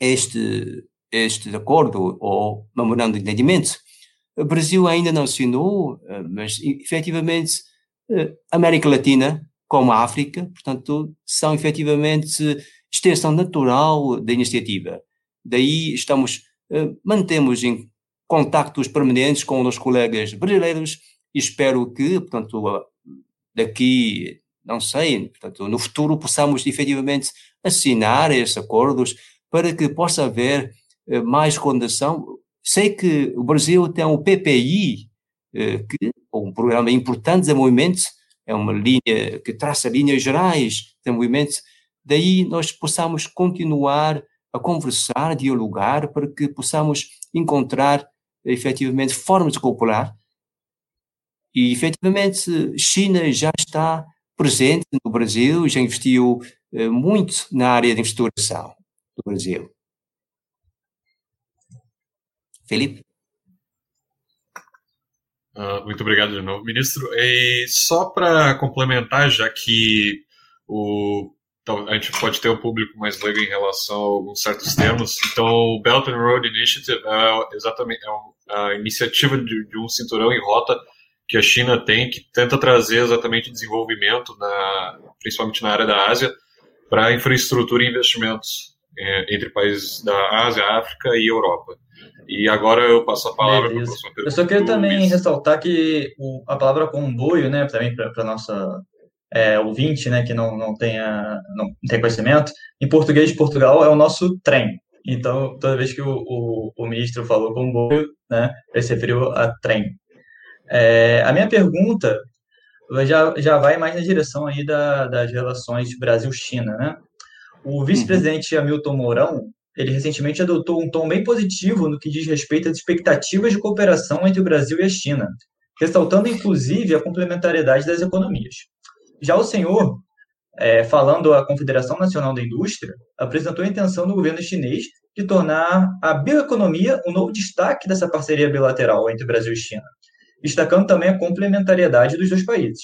este, este acordo ou memorando de entendimento. O Brasil ainda não assinou, mas efetivamente a América Latina como a África, portanto, são efetivamente extensão natural da iniciativa. Daí estamos, eh, mantemos em contactos permanentes com os colegas brasileiros e espero que, portanto, daqui, não sei, portanto, no futuro possamos efetivamente assinar esses acordos para que possa haver eh, mais condição. Sei que o Brasil tem um PPI, eh, que, um programa importante de desenvolvimento, é uma linha que traça linhas gerais de desenvolvimento, daí nós possamos continuar a conversar, dialogar, para que possamos encontrar efetivamente formas de cooperar. E efetivamente, China já está presente no Brasil, já investiu eh, muito na área de investigação do Brasil. Felipe? Uh, muito obrigado de novo, ministro. E só para complementar, já que o, a gente pode ter um público mais leigo em relação a alguns certos termos, então o Belt and Road Initiative é exatamente é a iniciativa de, de, um cinturão em rota que a China tem, que tenta trazer exatamente desenvolvimento, na, principalmente na área da Ásia, para infraestrutura e investimentos é, entre países da Ásia, África e Europa. E agora eu passo a palavra para próxima pergunta. Eu só queria também ressaltar que o, a palavra comboio, né, também para a nossa é, ouvinte, né, que não, não, tenha, não tem conhecimento, em português de Portugal é o nosso trem. Então, toda vez que o, o, o ministro falou comboio, né, ele se referiu a trem. É, a minha pergunta já, já vai mais na direção aí da, das relações Brasil-China, né? O vice-presidente. Hamilton Mourão, ele recentemente adotou um tom bem positivo no que diz respeito às expectativas de cooperação entre o Brasil e a China, ressaltando inclusive a complementariedade das economias. Já o senhor, é, falando à Confederação Nacional da Indústria, apresentou a intenção do governo chinês de tornar a bioeconomia um novo destaque dessa parceria bilateral entre Brasil e China, destacando também a complementariedade dos dois países.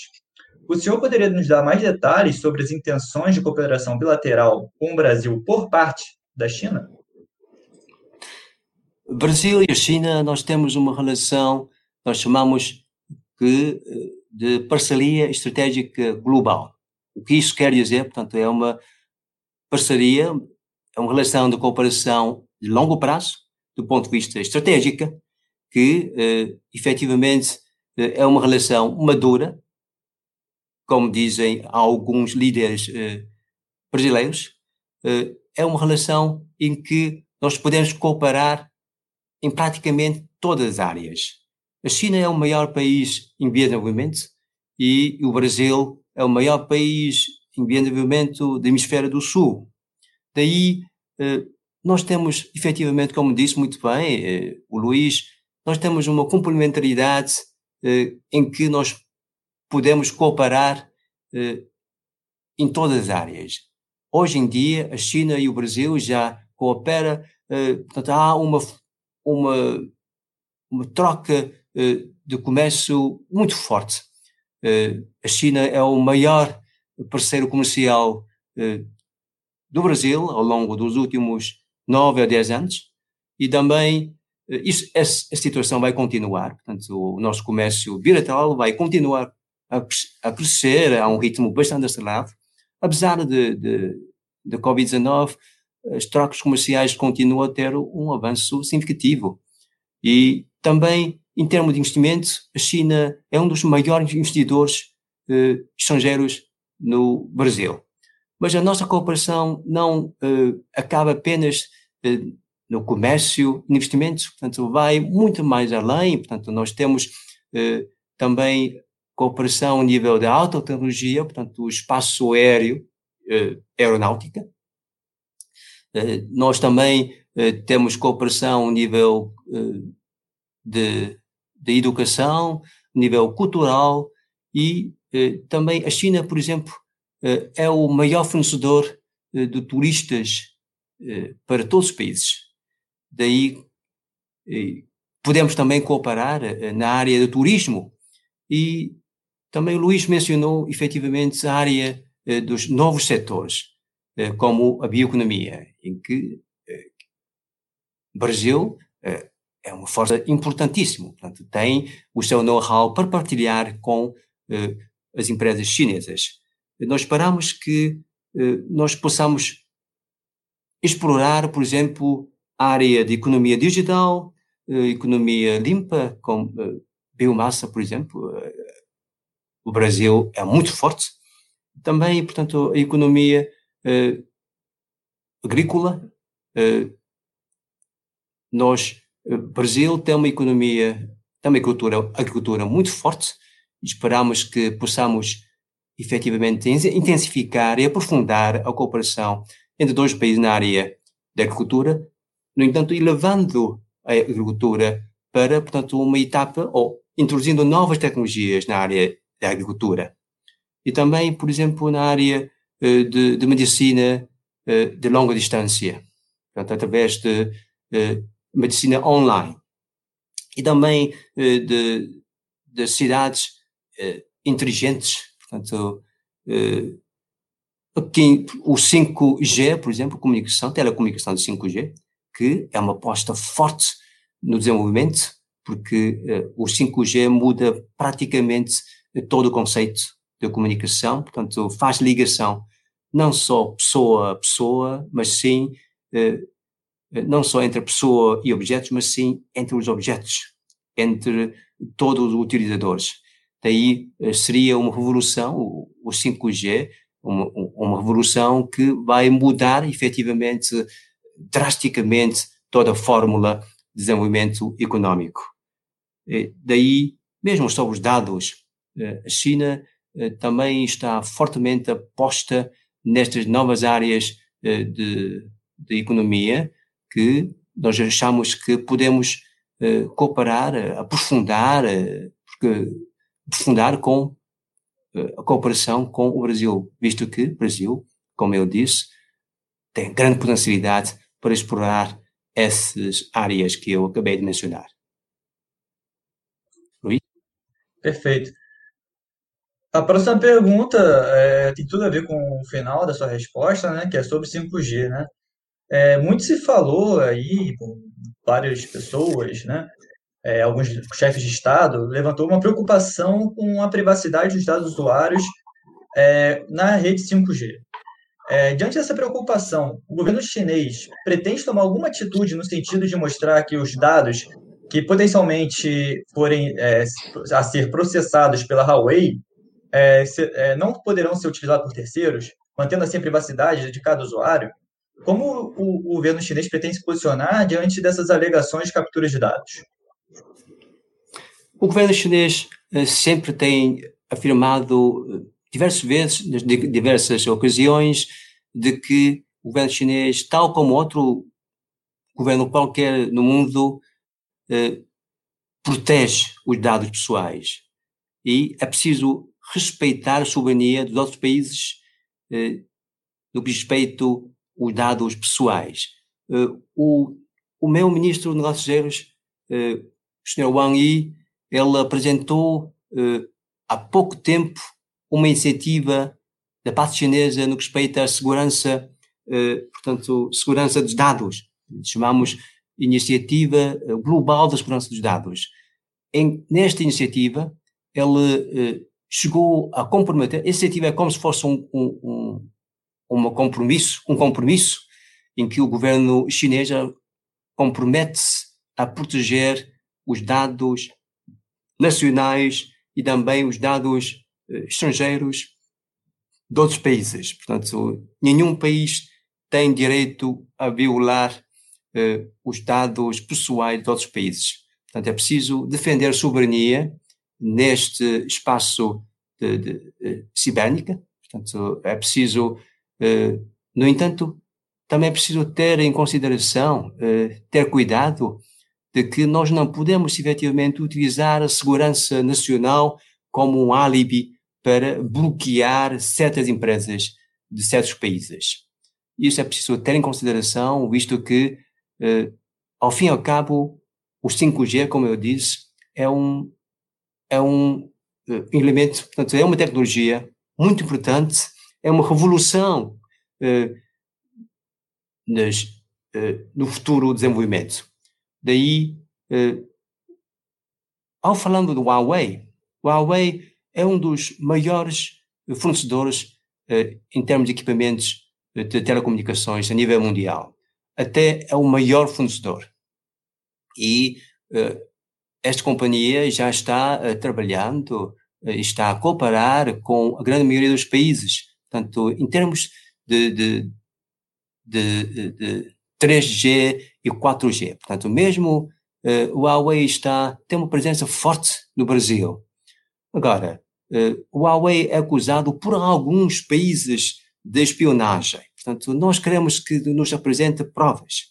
O senhor poderia nos dar mais detalhes sobre as intenções de cooperação bilateral com o Brasil por parte da China? Brasil e China, nós temos uma relação, nós chamamos que, de parceria estratégica global. O que isso quer dizer? Portanto, é uma parceria, é uma relação de cooperação de longo prazo, do ponto de vista estratégico, que eh, efetivamente eh, é uma relação madura, como dizem alguns líderes eh, brasileiros, eh, é uma relação em que nós podemos cooperar em praticamente todas as áreas. A China é o maior país em desenvolvimento e o Brasil é o maior país em desenvolvimento do hemisfério do sul. Daí, eh, nós temos, efetivamente, como disse muito bem eh, o Luís, nós temos uma complementaridade eh, em que nós podemos cooperar em todas as áreas. Hoje em dia, a China e o Brasil já cooperam, eh, portanto, há uma, uma, uma troca eh, de comércio muito forte. Eh, a China é o maior parceiro comercial eh, do Brasil ao longo dos últimos nove a dez anos e também isso, essa, essa situação vai continuar. Portanto, o nosso comércio bilateral vai continuar a crescer a um ritmo bastante acelerado, apesar de, de, de Covid-19, as trocas comerciais continuam a ter um avanço significativo. E também, em termos de investimentos, a China é um dos maiores investidores eh, estrangeiros no Brasil. Mas a nossa cooperação não eh, acaba apenas eh, no comércio, investimentos, portanto, vai muito mais além. Portanto, nós temos eh, também a nível da alta tecnologia, portanto, o espaço aéreo, eh, aeronáutica. Eh, nós também eh, temos cooperação nível eh, de, de educação, nível cultural e eh, também a China, por exemplo, eh, é o maior fornecedor de turistas para todos os países. Daí podemos também cooperar na área do turismo e também o Luís mencionou efetivamente a área dos novos setores, como a bioeconomia, em que o Brasil é uma força importantíssima, portanto, tem o seu know-how para partilhar com as empresas chinesas. Nós esperamos que nós possamos explorar, por exemplo, a área de economia digital, economia limpa, com biomassa, por exemplo. O Brasil é muito forte. Também, portanto, a economia agrícola. nós, o Brasil tem uma economia, tem uma agricultura, agricultura muito forte. Esperamos que possamos efetivamente intensificar e aprofundar a cooperação entre dois países na área da agricultura, no entanto, elevando a agricultura para, portanto, uma etapa ou introduzindo novas tecnologias na área da agricultura. E também, por exemplo, na área uh, de, de, medicina uh, de longa distância, portanto, através de uh, medicina online. E também de, de cidades inteligentes, portanto, o 5G, por exemplo, comunicação, telecomunicação de 5G, que é uma aposta forte no desenvolvimento, porque uh, o 5G muda praticamente todo o conceito de comunicação, portanto, faz ligação não só pessoa a pessoa, mas sim, uh, não só entre pessoa e objetos, mas sim entre os objetos, entre todos os utilizadores. Daí uh, seria uma revolução, o, o 5G, uma, uma revolução que vai mudar efetivamente drasticamente toda a fórmula de desenvolvimento econômico. Daí, mesmo sobre os dados, eh, a China eh, também está fortemente aposta nestas novas áreas eh, de, de economia que nós achamos que podemos cooperar, aprofundar, porque aprofundar com a cooperação com o Brasil, visto que o Brasil, como eu disse, tem grande potencialidade para explorar essas áreas que eu acabei de mencionar. Luiz? Perfeito. A próxima pergunta é, tem tudo a ver com o final da sua resposta, né, que é sobre 5G, né? É, muito se falou aí, várias pessoas, né, é, alguns chefes de Estado, levantou uma preocupação com a privacidade dos dados usuários é, na rede 5G. É, diante dessa preocupação, o governo chinês pretende tomar alguma atitude no sentido de mostrar que os dados que potencialmente forem é, a ser processados pela Huawei é, se, é, não poderão ser utilizados por terceiros, mantendo assim a privacidade de cada usuário? Como o, o governo chinês pretende se posicionar diante dessas alegações de captura de dados? O governo chinês eh, sempre tem afirmado eh, diversas vezes, em diversas ocasiões, de que o governo chinês, tal como outro, governo qualquer no mundo eh, protege os dados pessoais e é preciso respeitar a soberania dos outros países eh, no que respeito aos dados pessoais. Eh, o, o meu ministro de Negócios Estrangeiros, eh, o Sr. Wang Yi, ele apresentou eh, há pouco tempo uma iniciativa da parte chinesa no que respeita à segurança, eh, portanto, segurança dos dados. Chamamos Iniciativa Global da Segurança dos Dados. Em, nesta iniciativa, ele chegou a comprometer, a iniciativa é como se fosse um, um, um, compromisso, um compromisso em que o governo chinês compromete-se a proteger os dados nacionais e também os dados eh, estrangeiros de outros países. Portanto, nenhum país tem direito a violar eh, os dados pessoais de outros países. Portanto, é preciso defender a soberania neste espaço de, de, de cibérnica. Portanto, é preciso, eh, no entanto, também é preciso ter em consideração, eh, ter cuidado de que nós não podemos efetivamente utilizar a segurança nacional como um álibi para bloquear certas empresas de certos países. Isso é preciso ter em consideração, visto que, eh, ao fim e ao cabo, o 5G, como eu disse, é um, é um uh, elemento, portanto, é uma tecnologia muito importante, é uma revolução uh, nas, uh, no futuro desenvolvimento. Daí, ao falando do Huawei, o Huawei é um dos maiores fornecedores em termos de equipamentos de telecomunicações a nível mundial. Até é o maior fornecedor. E esta companhia já está uh, trabalhando, uh, está a cooperar com a grande maioria dos países. Portanto, em termos de, de, de, de 3G e 4G. Portanto, mesmo uh, o Huawei está, tem uma presença forte no Brasil. Agora, o Huawei é acusado por alguns países de espionagem. Portanto, nós queremos que nos apresente provas.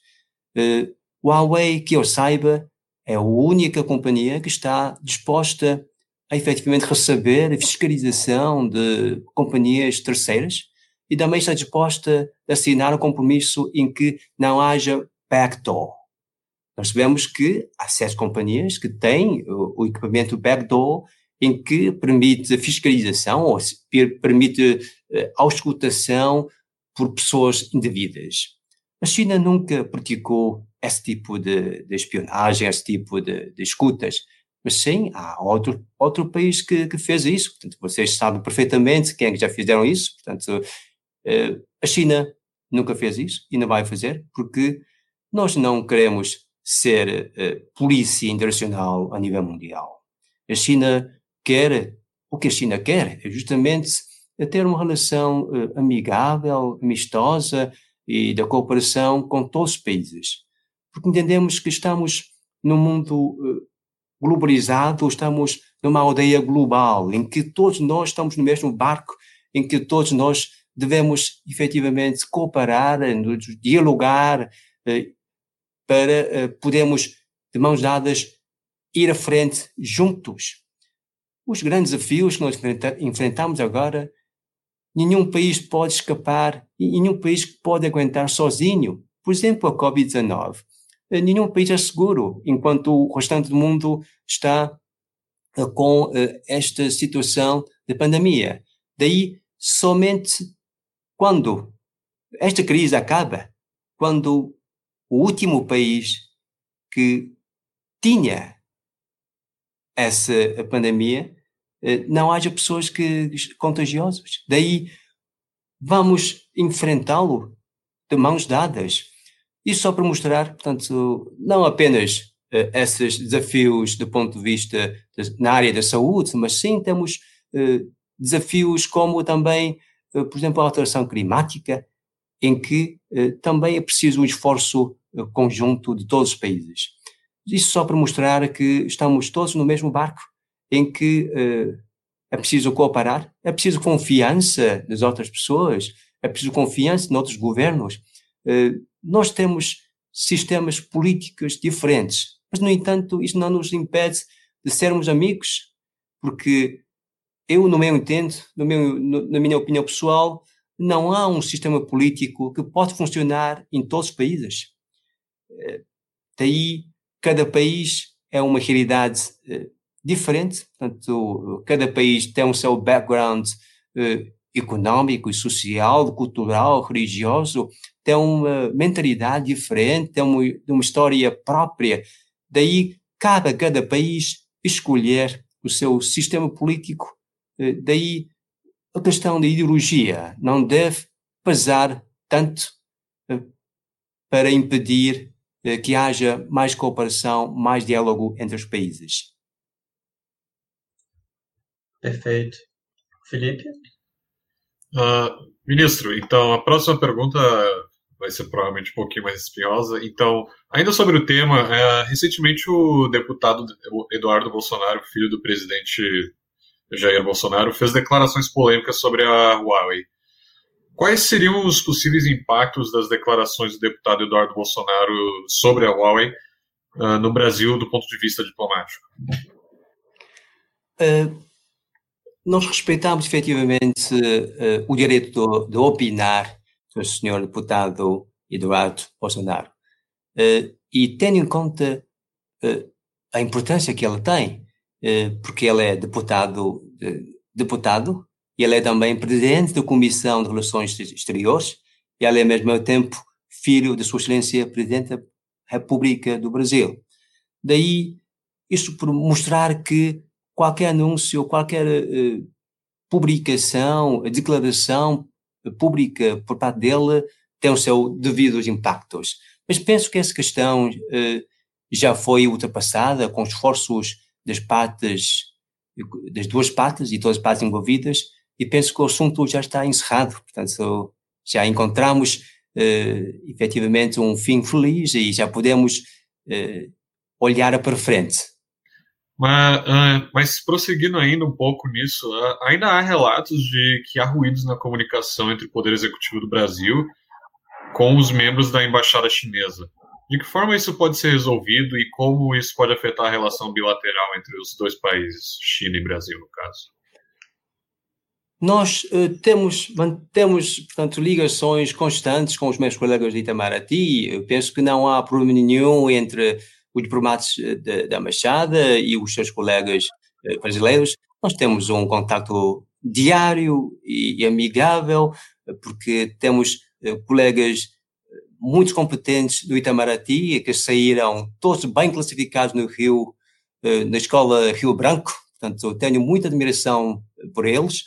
o Huawei, que eu saiba, é a única companhia que está disposta a efetivamente receber a fiscalização de companhias terceiras e também está disposta a assinar um compromisso em que não haja backdoor. Nós sabemos que há certas companhias que têm o, equipamento backdoor em que permite a fiscalização ou permite a auscultação por pessoas indevidas. A China nunca praticou esse tipo de, de espionagem, esse tipo de, de, escutas. Mas sim, há outro, outro país que, que fez isso. Portanto, vocês sabem perfeitamente quem é que já fizeram isso. Portanto, uh, a China nunca fez isso e não vai fazer, porque nós não queremos ser uh, polícia internacional a nível mundial. A China quer, o que a China quer é justamente ter uma relação uh, amigável, amistosa e da cooperação com todos os países porque entendemos que estamos num mundo eh, globalizado, estamos numa aldeia global, em que todos nós estamos no mesmo barco, em que todos nós devemos efetivamente cooperar, dialogar, eh, para eh, podermos, de mãos dadas, ir à frente juntos. Os grandes desafios que nós enfrentamos agora, nenhum país pode escapar, nenhum país pode aguentar sozinho. Por exemplo, a Covid-19. Eh, nenhum país é seguro, enquanto o restante do mundo está eh, com eh, esta situação de pandemia. Daí, somente quando esta crise acaba, quando o último país que tinha essa pandemia não haja pessoas que contagiosas. Daí vamos enfrentá-lo de mãos dadas isso só para mostrar, portanto, não apenas uh, esses desafios do ponto de vista de, na área da saúde, mas sim temos uh, desafios como também, uh, por exemplo, a alteração climática, em que também é preciso um esforço conjunto de todos os países. Isso só para mostrar que estamos todos no mesmo barco, em que é preciso cooperar, é preciso confiança das outras pessoas, é preciso confiança em outros governos, nós temos sistemas políticos diferentes. Mas, no entanto, isso não nos impede de sermos amigos, porque eu, no meu entendo, no meu, no, na minha opinião pessoal, não há um sistema político que pode funcionar em todos os países. Eh, daí, cada país é uma realidade eh, diferente, portanto, cada país tem o seu background eh, econômico social, cultural, religioso, tem uma mentalidade diferente, tem uma, uma história própria. Daí, cabe a cada país escolher o seu sistema político. Eh, daí, a questão da ideologia não deve pesar tanto eh, para impedir eh, que haja mais cooperação, mais diálogo entre os países. Perfeito. Felipe? Uh, ministro, então a próxima pergunta vai ser provavelmente um pouquinho mais espinhosa. Então, ainda sobre o tema, é, recentemente o deputado Eduardo Bolsonaro, filho do presidente Jair Bolsonaro, fez declarações polêmicas sobre a Huawei. Quais seriam os possíveis impactos das declarações do deputado Eduardo Bolsonaro sobre a Huawei uh, no Brasil do ponto de vista diplomático? Uh, nós respeitamos efetivamente uh, o direito de, de opinar senhor deputado Eduardo Bolsonaro. e tendo em conta a importância que ele tem, porque ele é deputado, deputado e ele é também presidente da Comissão de Relações Exteriores e ele é, ao mesmo tempo, filho de Sua Excelência Presidente da República do Brasil. Daí, isso por mostrar que qualquer anúncio, qualquer uh, publicação, declaração pública por parte dele tem o seu devidos impactos. Mas penso que essa questão uh, já foi ultrapassada com esforços das partes, das duas partes e todas as partes envolvidas e penso que o assunto já está encerrado. Portanto, já encontramos uh, efetivamente um fim feliz e já podemos uh, olhar para frente. Mas, uh, mas prosseguindo ainda um pouco nisso, uh, ainda há relatos de que há ruídos na comunicação entre o Poder Executivo do Brasil com os membros da Embaixada Chinesa. De que forma isso pode ser resolvido e como isso pode afetar a relação bilateral entre os dois países, China e Brasil, no caso? Nós uh, temos, mantemos, portanto, ligações constantes com os meus colegas de Itamaraty. Eu penso que não há problema nenhum entre os diplomatas eh, da Machada e os seus colegas uh, brasileiros. Nós temos um contato diário e, e amigável, porque temos colegas muito competentes do Itamaraty, que saíram todos bem classificados no Rio, na escola Rio Branco. Portanto, eu tenho muita admiração por eles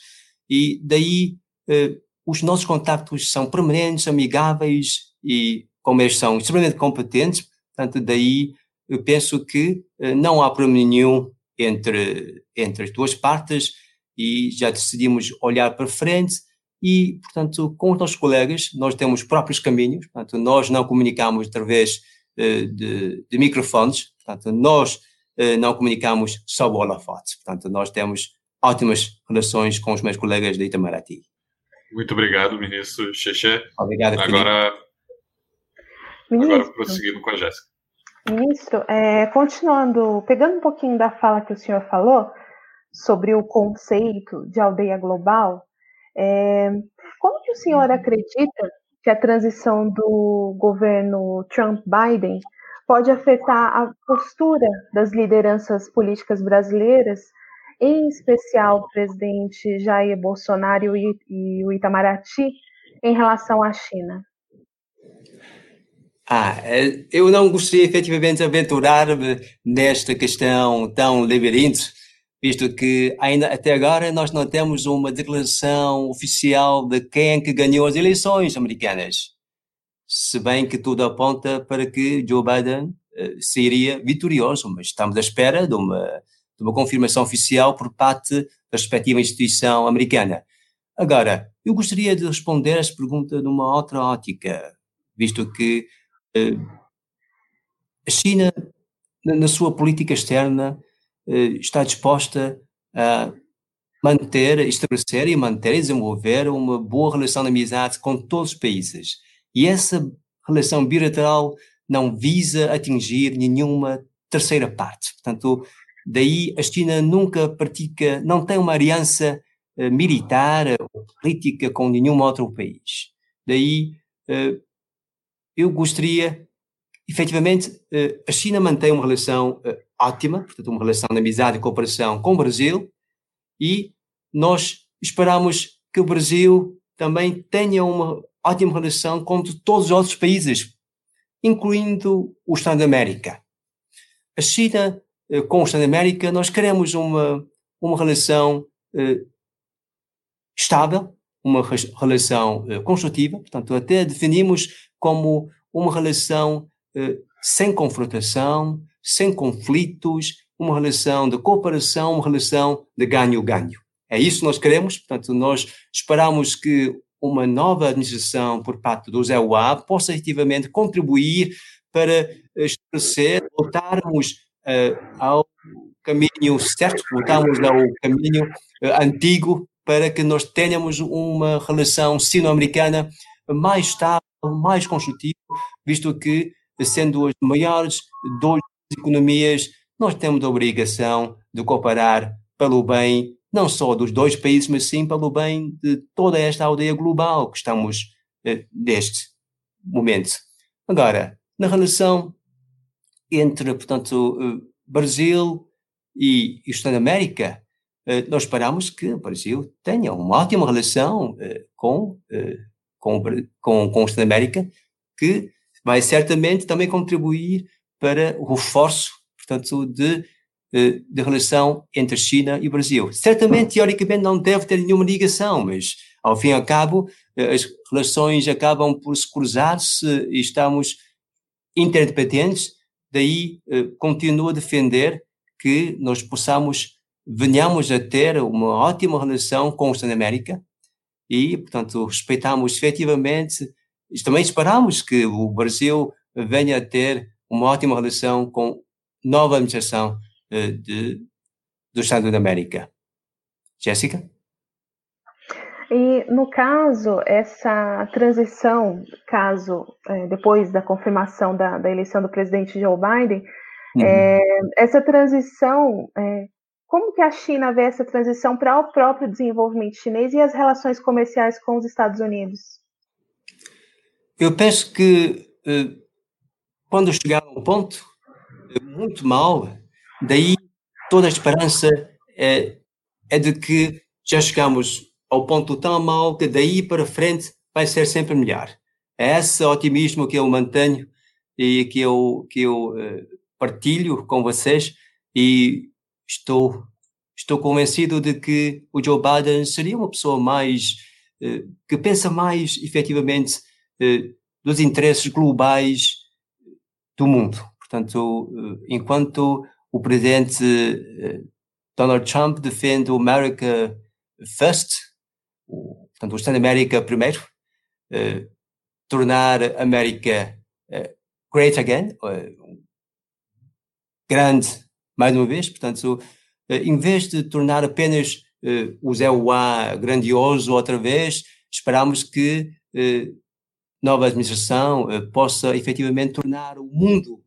e daí eh, os nossos contactos são permanentes, amigáveis e, como eles são extremamente competentes, portanto, daí eu penso que eh, não há problema nenhum entre, entre as duas partes e já decidimos olhar para frente e, portanto, com os nossos colegas, nós temos próprios caminhos, portanto, nós não comunicamos através eh, de, de microfones, portanto, nós eh, não comunicamos só o holofote, portanto, nós temos ótimas relações com os meus colegas de Itamaraty. Muito obrigado, ministro Xexé. Obrigado, Agora, ministro, agora prosseguindo com a Jéssica. Ministro, é, continuando, pegando um pouquinho da fala que o senhor falou sobre o conceito de aldeia global, é, como que o senhor acredita que a transição do governo Trump-Biden pode afetar a postura das lideranças políticas brasileiras em especial o presidente Jair Bolsonaro e, o Itamaraty, em relação à China? Ah, é, eu não gostaria efetivamente de aventurar-me nesta questão tão labirinto, visto que ainda até agora nós não temos uma declaração oficial de quem é que ganhou as eleições americanas. Se bem que tudo aponta para que Joe Biden uh, seria vitorioso, mas estamos à espera de uma de uma confirmação oficial por parte da respectiva instituição americana. Agora, eu gostaria de responder esta pergunta numa outra ótica, visto que eh, a China, na, sua política externa, eh, está disposta a manter, estabelecer e manter e desenvolver uma boa relação de amizade com todos os países. E essa relação bilateral não visa atingir nenhuma terceira parte. Portanto, daí a China nunca pratica, não tem uma aliança uh, militar ou política com nenhum outro país. Daí uh, eu gostaria, efetivamente, uh, a China mantém uma relação ótima, portanto, uma relação de amizade e cooperação com o Brasil, e nós esperamos que o Brasil também tenha uma ótima relação com todos os outros países, incluindo o Estado da América. A China, eh, com o Estado da América, nós queremos uma, uma relação eh, estável, uma relação eh, construtiva, portanto, até definimos como uma relação eh, sem confrontação, sem conflitos, uma relação de cooperação, uma relação de ganho-ganho. É isso que nós queremos, portanto, nós esperamos que uma nova administração por parte do Zé possa efetivamente contribuir para estabelecer, voltarmos uh, ao caminho certo, voltarmos ao caminho uh, antigo para que nós tenhamos uma relação sino-americana mais estável, mais construtiva, visto que, sendo as maiores duas economias, nós temos a obrigação de cooperar pelo bem não só dos dois países, mas sim pelo bem de toda esta aldeia global que estamos eh, neste momento. Agora, na relação entre, portanto, eh, Brasil e, e Estado América, nós esperamos que o Brasil tenha uma ótima relação eh, com, eh, com, com, com o da América, que vai certamente também contribuir para o reforço, portanto, de eh, de relação entre China e Brasil. Certamente, teoricamente, não deve ter nenhuma ligação, mas, ao fim e ao cabo, eh, as relações acabam por se cruzar-se estamos interdependentes. Daí, eh, continuo a defender que nós possamos, venhamos a ter uma ótima relação com o Estado da América e, portanto, respeitamos efetivamente, também esperamos que o Brasil venha a ter uma ótima relação com nova administração eh, de, do Estado da América. Jéssica? E, no caso, essa transição, caso é, depois da confirmação da, da, eleição do presidente Joe Biden, uhum. é, essa transição, é, como que a China vê essa transição para o próprio desenvolvimento chinês e as relações comerciais com os Estados Unidos? Eu penso que quando chegar a um ponto muito mal, Daí toda a esperança é, é de que já chegamos ao ponto tão mal que daí para frente vai ser sempre melhor. É esse otimismo que eu mantenho e que eu, que eu uh, partilho com vocês e estou, estou convencido de que o Joe Biden seria uma pessoa mais, uh, que pensa mais efetivamente uh, dos interesses globais do mundo. Portanto, enquanto o presidente eh, Donald Trump defende o America First, o, portanto, o Estado América primeiro, eh, tornar a América eh, great again, eh, grande mais uma vez, portanto, eh, em vez de tornar apenas eh, o Zé Uá grandioso outra vez, esperamos que nova administração possa efetivamente tornar o mundo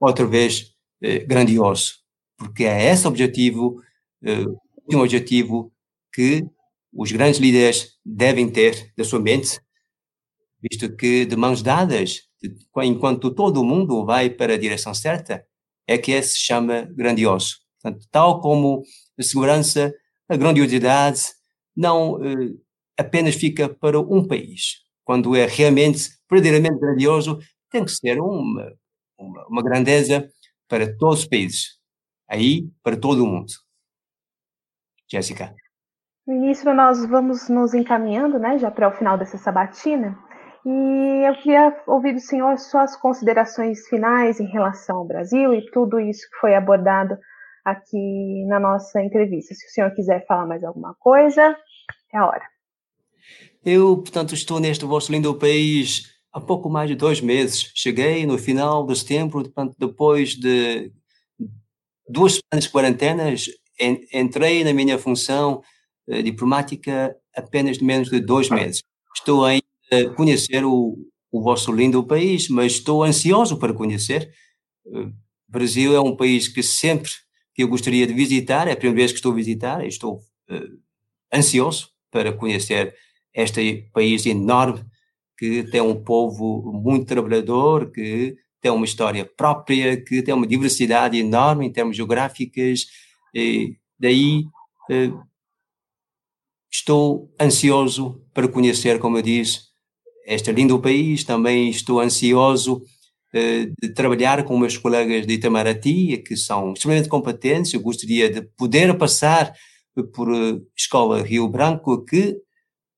outra vez eh, grandioso, porque é esse objetivo, eh, um objetivo que os grandes líderes devem ter da sua mente, visto que de mãos dadas, enquanto todo o mundo vai para a direção certa, é que se chama grandioso. Portanto, tal como a segurança, a grandiosidade não eh, apenas fica para um país. Quando é realmente, verdadeiramente grandioso, tem que ser uma, uma, uma grandeza para todos os países, aí para todo o mundo. Jéssica. Ministro, nós vamos nos encaminhando, né, já para o final dessa sabatina, e eu queria ouvir do senhor suas considerações finais em relação ao Brasil e tudo isso que foi abordado aqui na nossa entrevista. Se o senhor quiser falar mais alguma coisa, é a hora. Eu, portanto, estou neste vosso lindo país há pouco mais de dois meses. Cheguei no final de setembro, depois de duas semanas de quarentenas, entrei na minha função eh, diplomática apenas de menos de dois meses. Estou a conhecer o, o vosso lindo país, mas estou ansioso para conhecer. O eh, Brasil é um país que sempre que eu gostaria de visitar, é a primeira vez que estou a visitar, estou uh, ansioso para conhecer este país enorme que tem um povo muito trabalhador, que tem uma história própria, que tem uma diversidade enorme em termos geográficos, e daí uh, estou ansioso para conhecer, como eu disse, este lindo país, também estou ansioso eh, de trabalhar com meus colegas de Itamaraty, que são extremamente competentes. Eu gostaria de poder passar por eh, Escola Rio Branco, que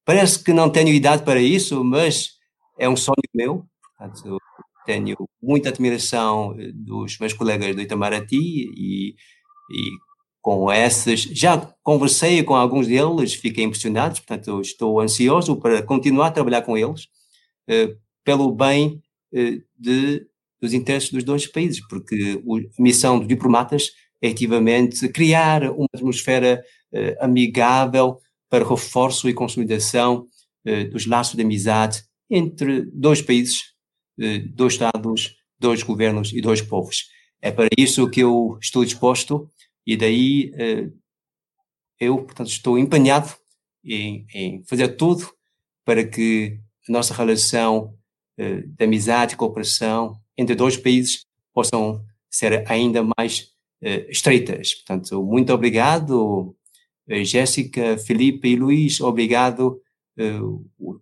parece que não tenho idade para isso, mas é um sonho meu. Portanto, tenho muita admiração eh, dos meus colegas do Itamaraty e, e com esses, já conversei com alguns deles, fiquei impressionado, portanto estou ansioso para continuar a trabalhar com eles pelo bem eh, de, dos interesses dos dois países, porque a missão dos diplomatas é efetivamente criar uma atmosfera eh, amigável para reforço e consolidação eh, dos laços de amizade entre dois países, dois Estados, dois governos e dois povos. É para isso que eu estou disposto e daí eu, portanto, estou empenhado em, em fazer tudo para que a nossa relação eh, de amizade e cooperação entre dois países possam ser ainda mais eh, estreitas. Portanto, muito obrigado, eh, Jéssica, Felipe e Luís, obrigado,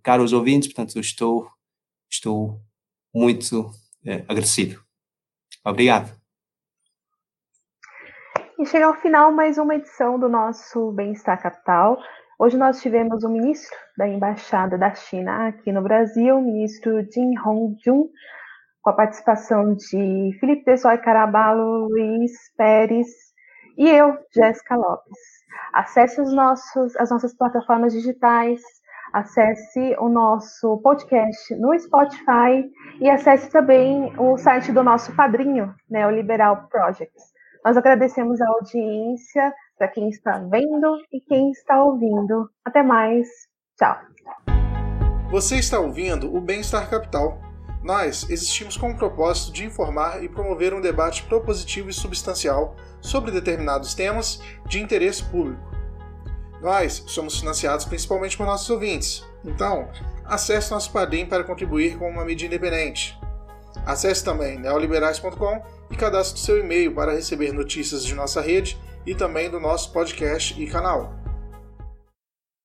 caros ouvintes, portanto, estou, estou muito agradecido. Obrigado. E chega ao final mais uma edição do nosso Bem-Estar Capital. Hoje nós tivemos o ministro da Embaixada da China aqui no Brasil, o ministro Jin Hongjun, com a participação de Felipe Tessoy Caraballo, Luiz Pérez e eu, Jéssica Lopes. Acesse os nossos, as nossas plataformas digitais, acesse o nosso podcast no Spotify e acesse também o site do nosso padrinho, né, Projects. Nós agradecemos a audiência para quem está vendo e quem está ouvindo. Até mais. Tchau. Você está ouvindo o Bem-Estar Capital. Nós existimos com o propósito de informar e promover um debate propositivo e substancial sobre determinados temas de interesse público. Nós somos financiados principalmente por nossos ouvintes, então acesse nosso Padrim para contribuir com uma mídia independente. Acesse também neoliberais.com e cadastre seu e-mail para receber notícias de nossa rede e também do nosso podcast e canal.